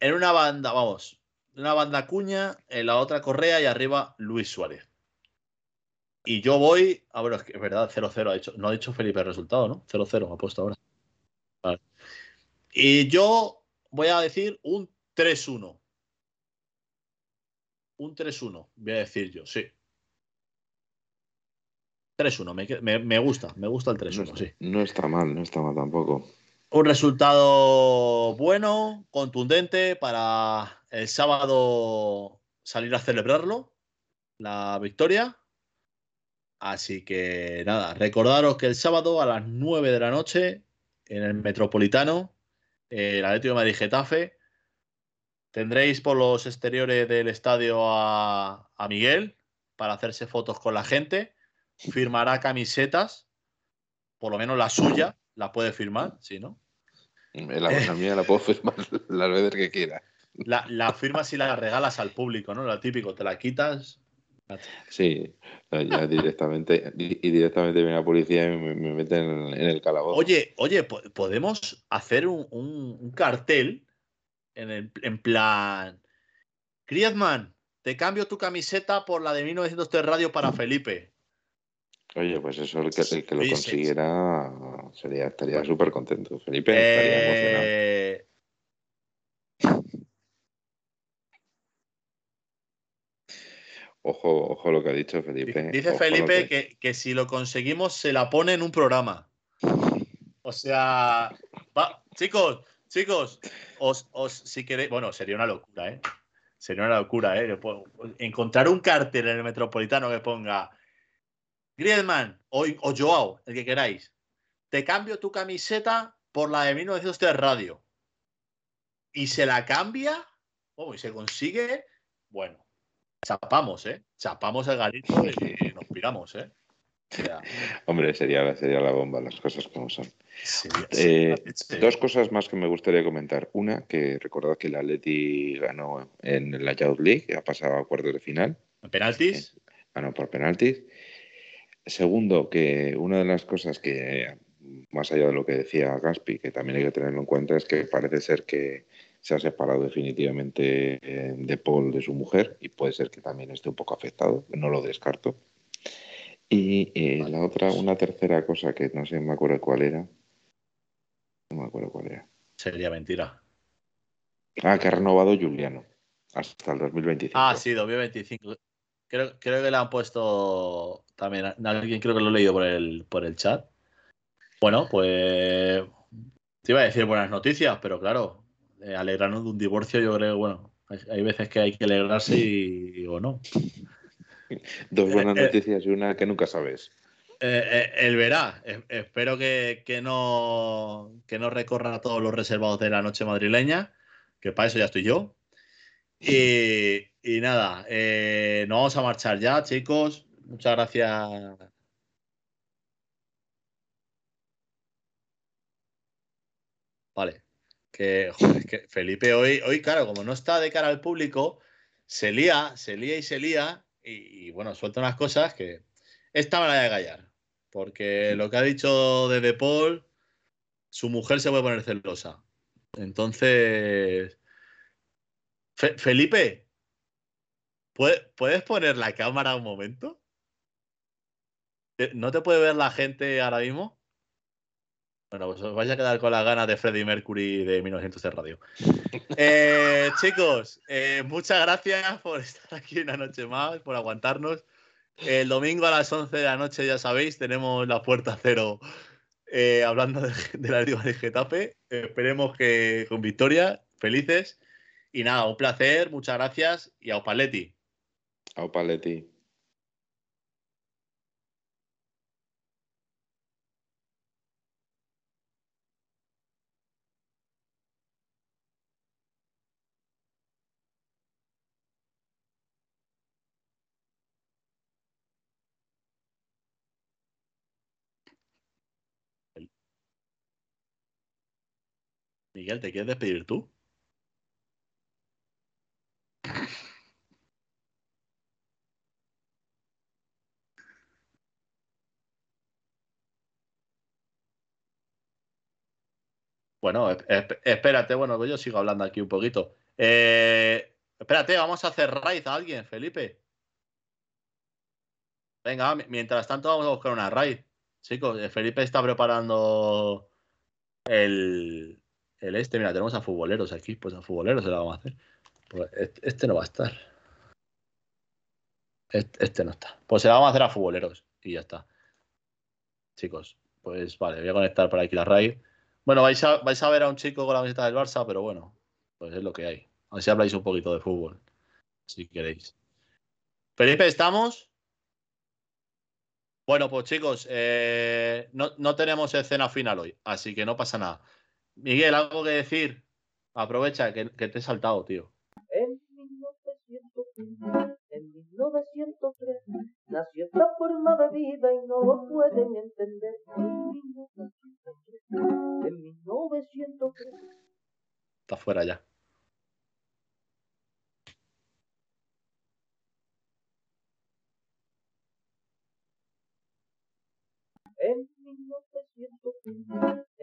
En una banda, vamos, una banda Cuña, en la otra Correa y arriba Luis Suárez. Y yo voy, a ver, es, que es verdad, 0-0 ha dicho, no ha dicho Felipe el resultado, ¿no? 0-0 ha puesto ahora. Vale. Y yo voy a decir un 3-1. Un 3-1, voy a decir yo, sí. 3-1, me, me, me, gusta, me gusta el 3-1, no, sí. No está mal, no está mal tampoco. Un resultado bueno, contundente para el sábado salir a celebrarlo, la victoria. Así que nada, recordaros que el sábado a las 9 de la noche en el Metropolitano, el Atlético de Madrid Getafe, tendréis por los exteriores del estadio a, a Miguel para hacerse fotos con la gente. Firmará camisetas, por lo menos la suya, la puede firmar, sí, ¿no? La, la mía la puedo [laughs] firmar las veces que quiera. La, la, firmas y la regalas al público, ¿no? Lo típico, te la quitas. Sí, ya [laughs] directamente, y directamente viene la policía y me, me meten en, el calabozo. Oye, oye, podemos hacer un, un, un cartel en, el, en plan. Griezmann, te cambio tu camiseta por la de 1903 Radio para Felipe. Oye, pues eso el que, el que lo sí, consiguiera sí. sería, estaría súper contento. Felipe estaría eh... emocionado. Ojo, ojo lo que ha dicho Felipe. Dice ojo Felipe que... Que, que... si lo conseguimos se la pone en un programa. O sea, va, chicos, chicos, os, os, si queréis, bueno, sería una locura, ¿eh? Sería una locura, ¿eh? Encontrar un cartel en el Metropolitano que ponga Griezmann o, o Joao, el que queráis, te cambio tu camiseta por la de 1903 Radio. Y se la cambia, oh, y se consigue, bueno, chapamos, ¿eh? Chapamos el garito y nos piramos, ¿eh? Hombre, sería, sería la bomba, las cosas como son. Sí, eh, sí. Dos cosas más que me gustaría comentar. Una, que recordad que el Atleti ganó en la Youth League, ha pasado a cuartos de final. ¿En penaltis? Ganó por penaltis. Segundo, que una de las cosas que, más allá de lo que decía Gaspi, que también hay que tenerlo en cuenta, es que parece ser que se ha separado definitivamente de Paul de su mujer y puede ser que también esté un poco afectado, no lo descarto. Y eh, la otra, una tercera cosa que no sé, me acuerdo cuál era. No me acuerdo cuál era. Sería mentira. Ah, que ha renovado Juliano hasta el 2025. Ah, sí, 2025. Creo, creo que le han puesto también. Alguien creo que lo he leído por el, por el chat. Bueno, pues. Te iba a decir buenas noticias, pero claro, eh, alegrarnos de un divorcio, yo creo, bueno, hay, hay veces que hay que alegrarse y, y o no. Dos buenas eh, noticias y una que nunca sabes. Eh, él verá. espero que, que, no, que no recorra todos los reservados de la noche madrileña, que para eso ya estoy yo. Y, y nada, eh, nos vamos a marchar ya, chicos. Muchas gracias. Vale. Que, joder, que Felipe hoy, hoy, claro, como no está de cara al público, se lía, se lía y se lía. Y, y bueno, suelta unas cosas que. Esta me la a callar. Porque lo que ha dicho de De Paul, su mujer se puede poner celosa. Entonces. Fe Felipe, ¿puedes poner la cámara un momento? ¿No te puede ver la gente ahora mismo? Bueno, pues os vais a quedar con las ganas de Freddie Mercury de 1900 de radio. [laughs] Eh, chicos, eh, muchas gracias por estar aquí una noche más, por aguantarnos. El domingo a las 11 de la noche, ya sabéis, tenemos la puerta cero eh, hablando de, la Liga de Getafe. esperemos que con victoria, felices. Y nada, un placer, muchas gracias y a Opaletti. A Opaletti. Miguel, ¿te quieres despedir tú? Bueno, espérate, bueno, yo sigo hablando aquí un poquito. Eh, espérate, vamos a hacer raid a alguien, Felipe. Venga, mientras tanto vamos a buscar una raid. Chicos, eh, Felipe está preparando el, el este. Mira, tenemos a futboleros aquí. Pues a futboleros se la vamos a hacer. Pues este, no va a estar. Este, no está. Pues se la vamos a hacer a futboleros y ya está. Chicos, pues vale, voy a conectar por aquí la raid. Bueno, vais a, ver a un chico con la camiseta del Barça, pero bueno, pues es lo que hay. A ver si habláis un poquito de fútbol, si queréis. Felipe, ¿estamos? Bueno, pues chicos, eh, no, tenemos escena final hoy, así que no pasa nada. Miguel, ¿algo que decir? Aprovecha que, te he saltado, tío. En 1903 nació esta forma de vida y no lo pueden entender. En 1903. Está fuera ya. En 1903,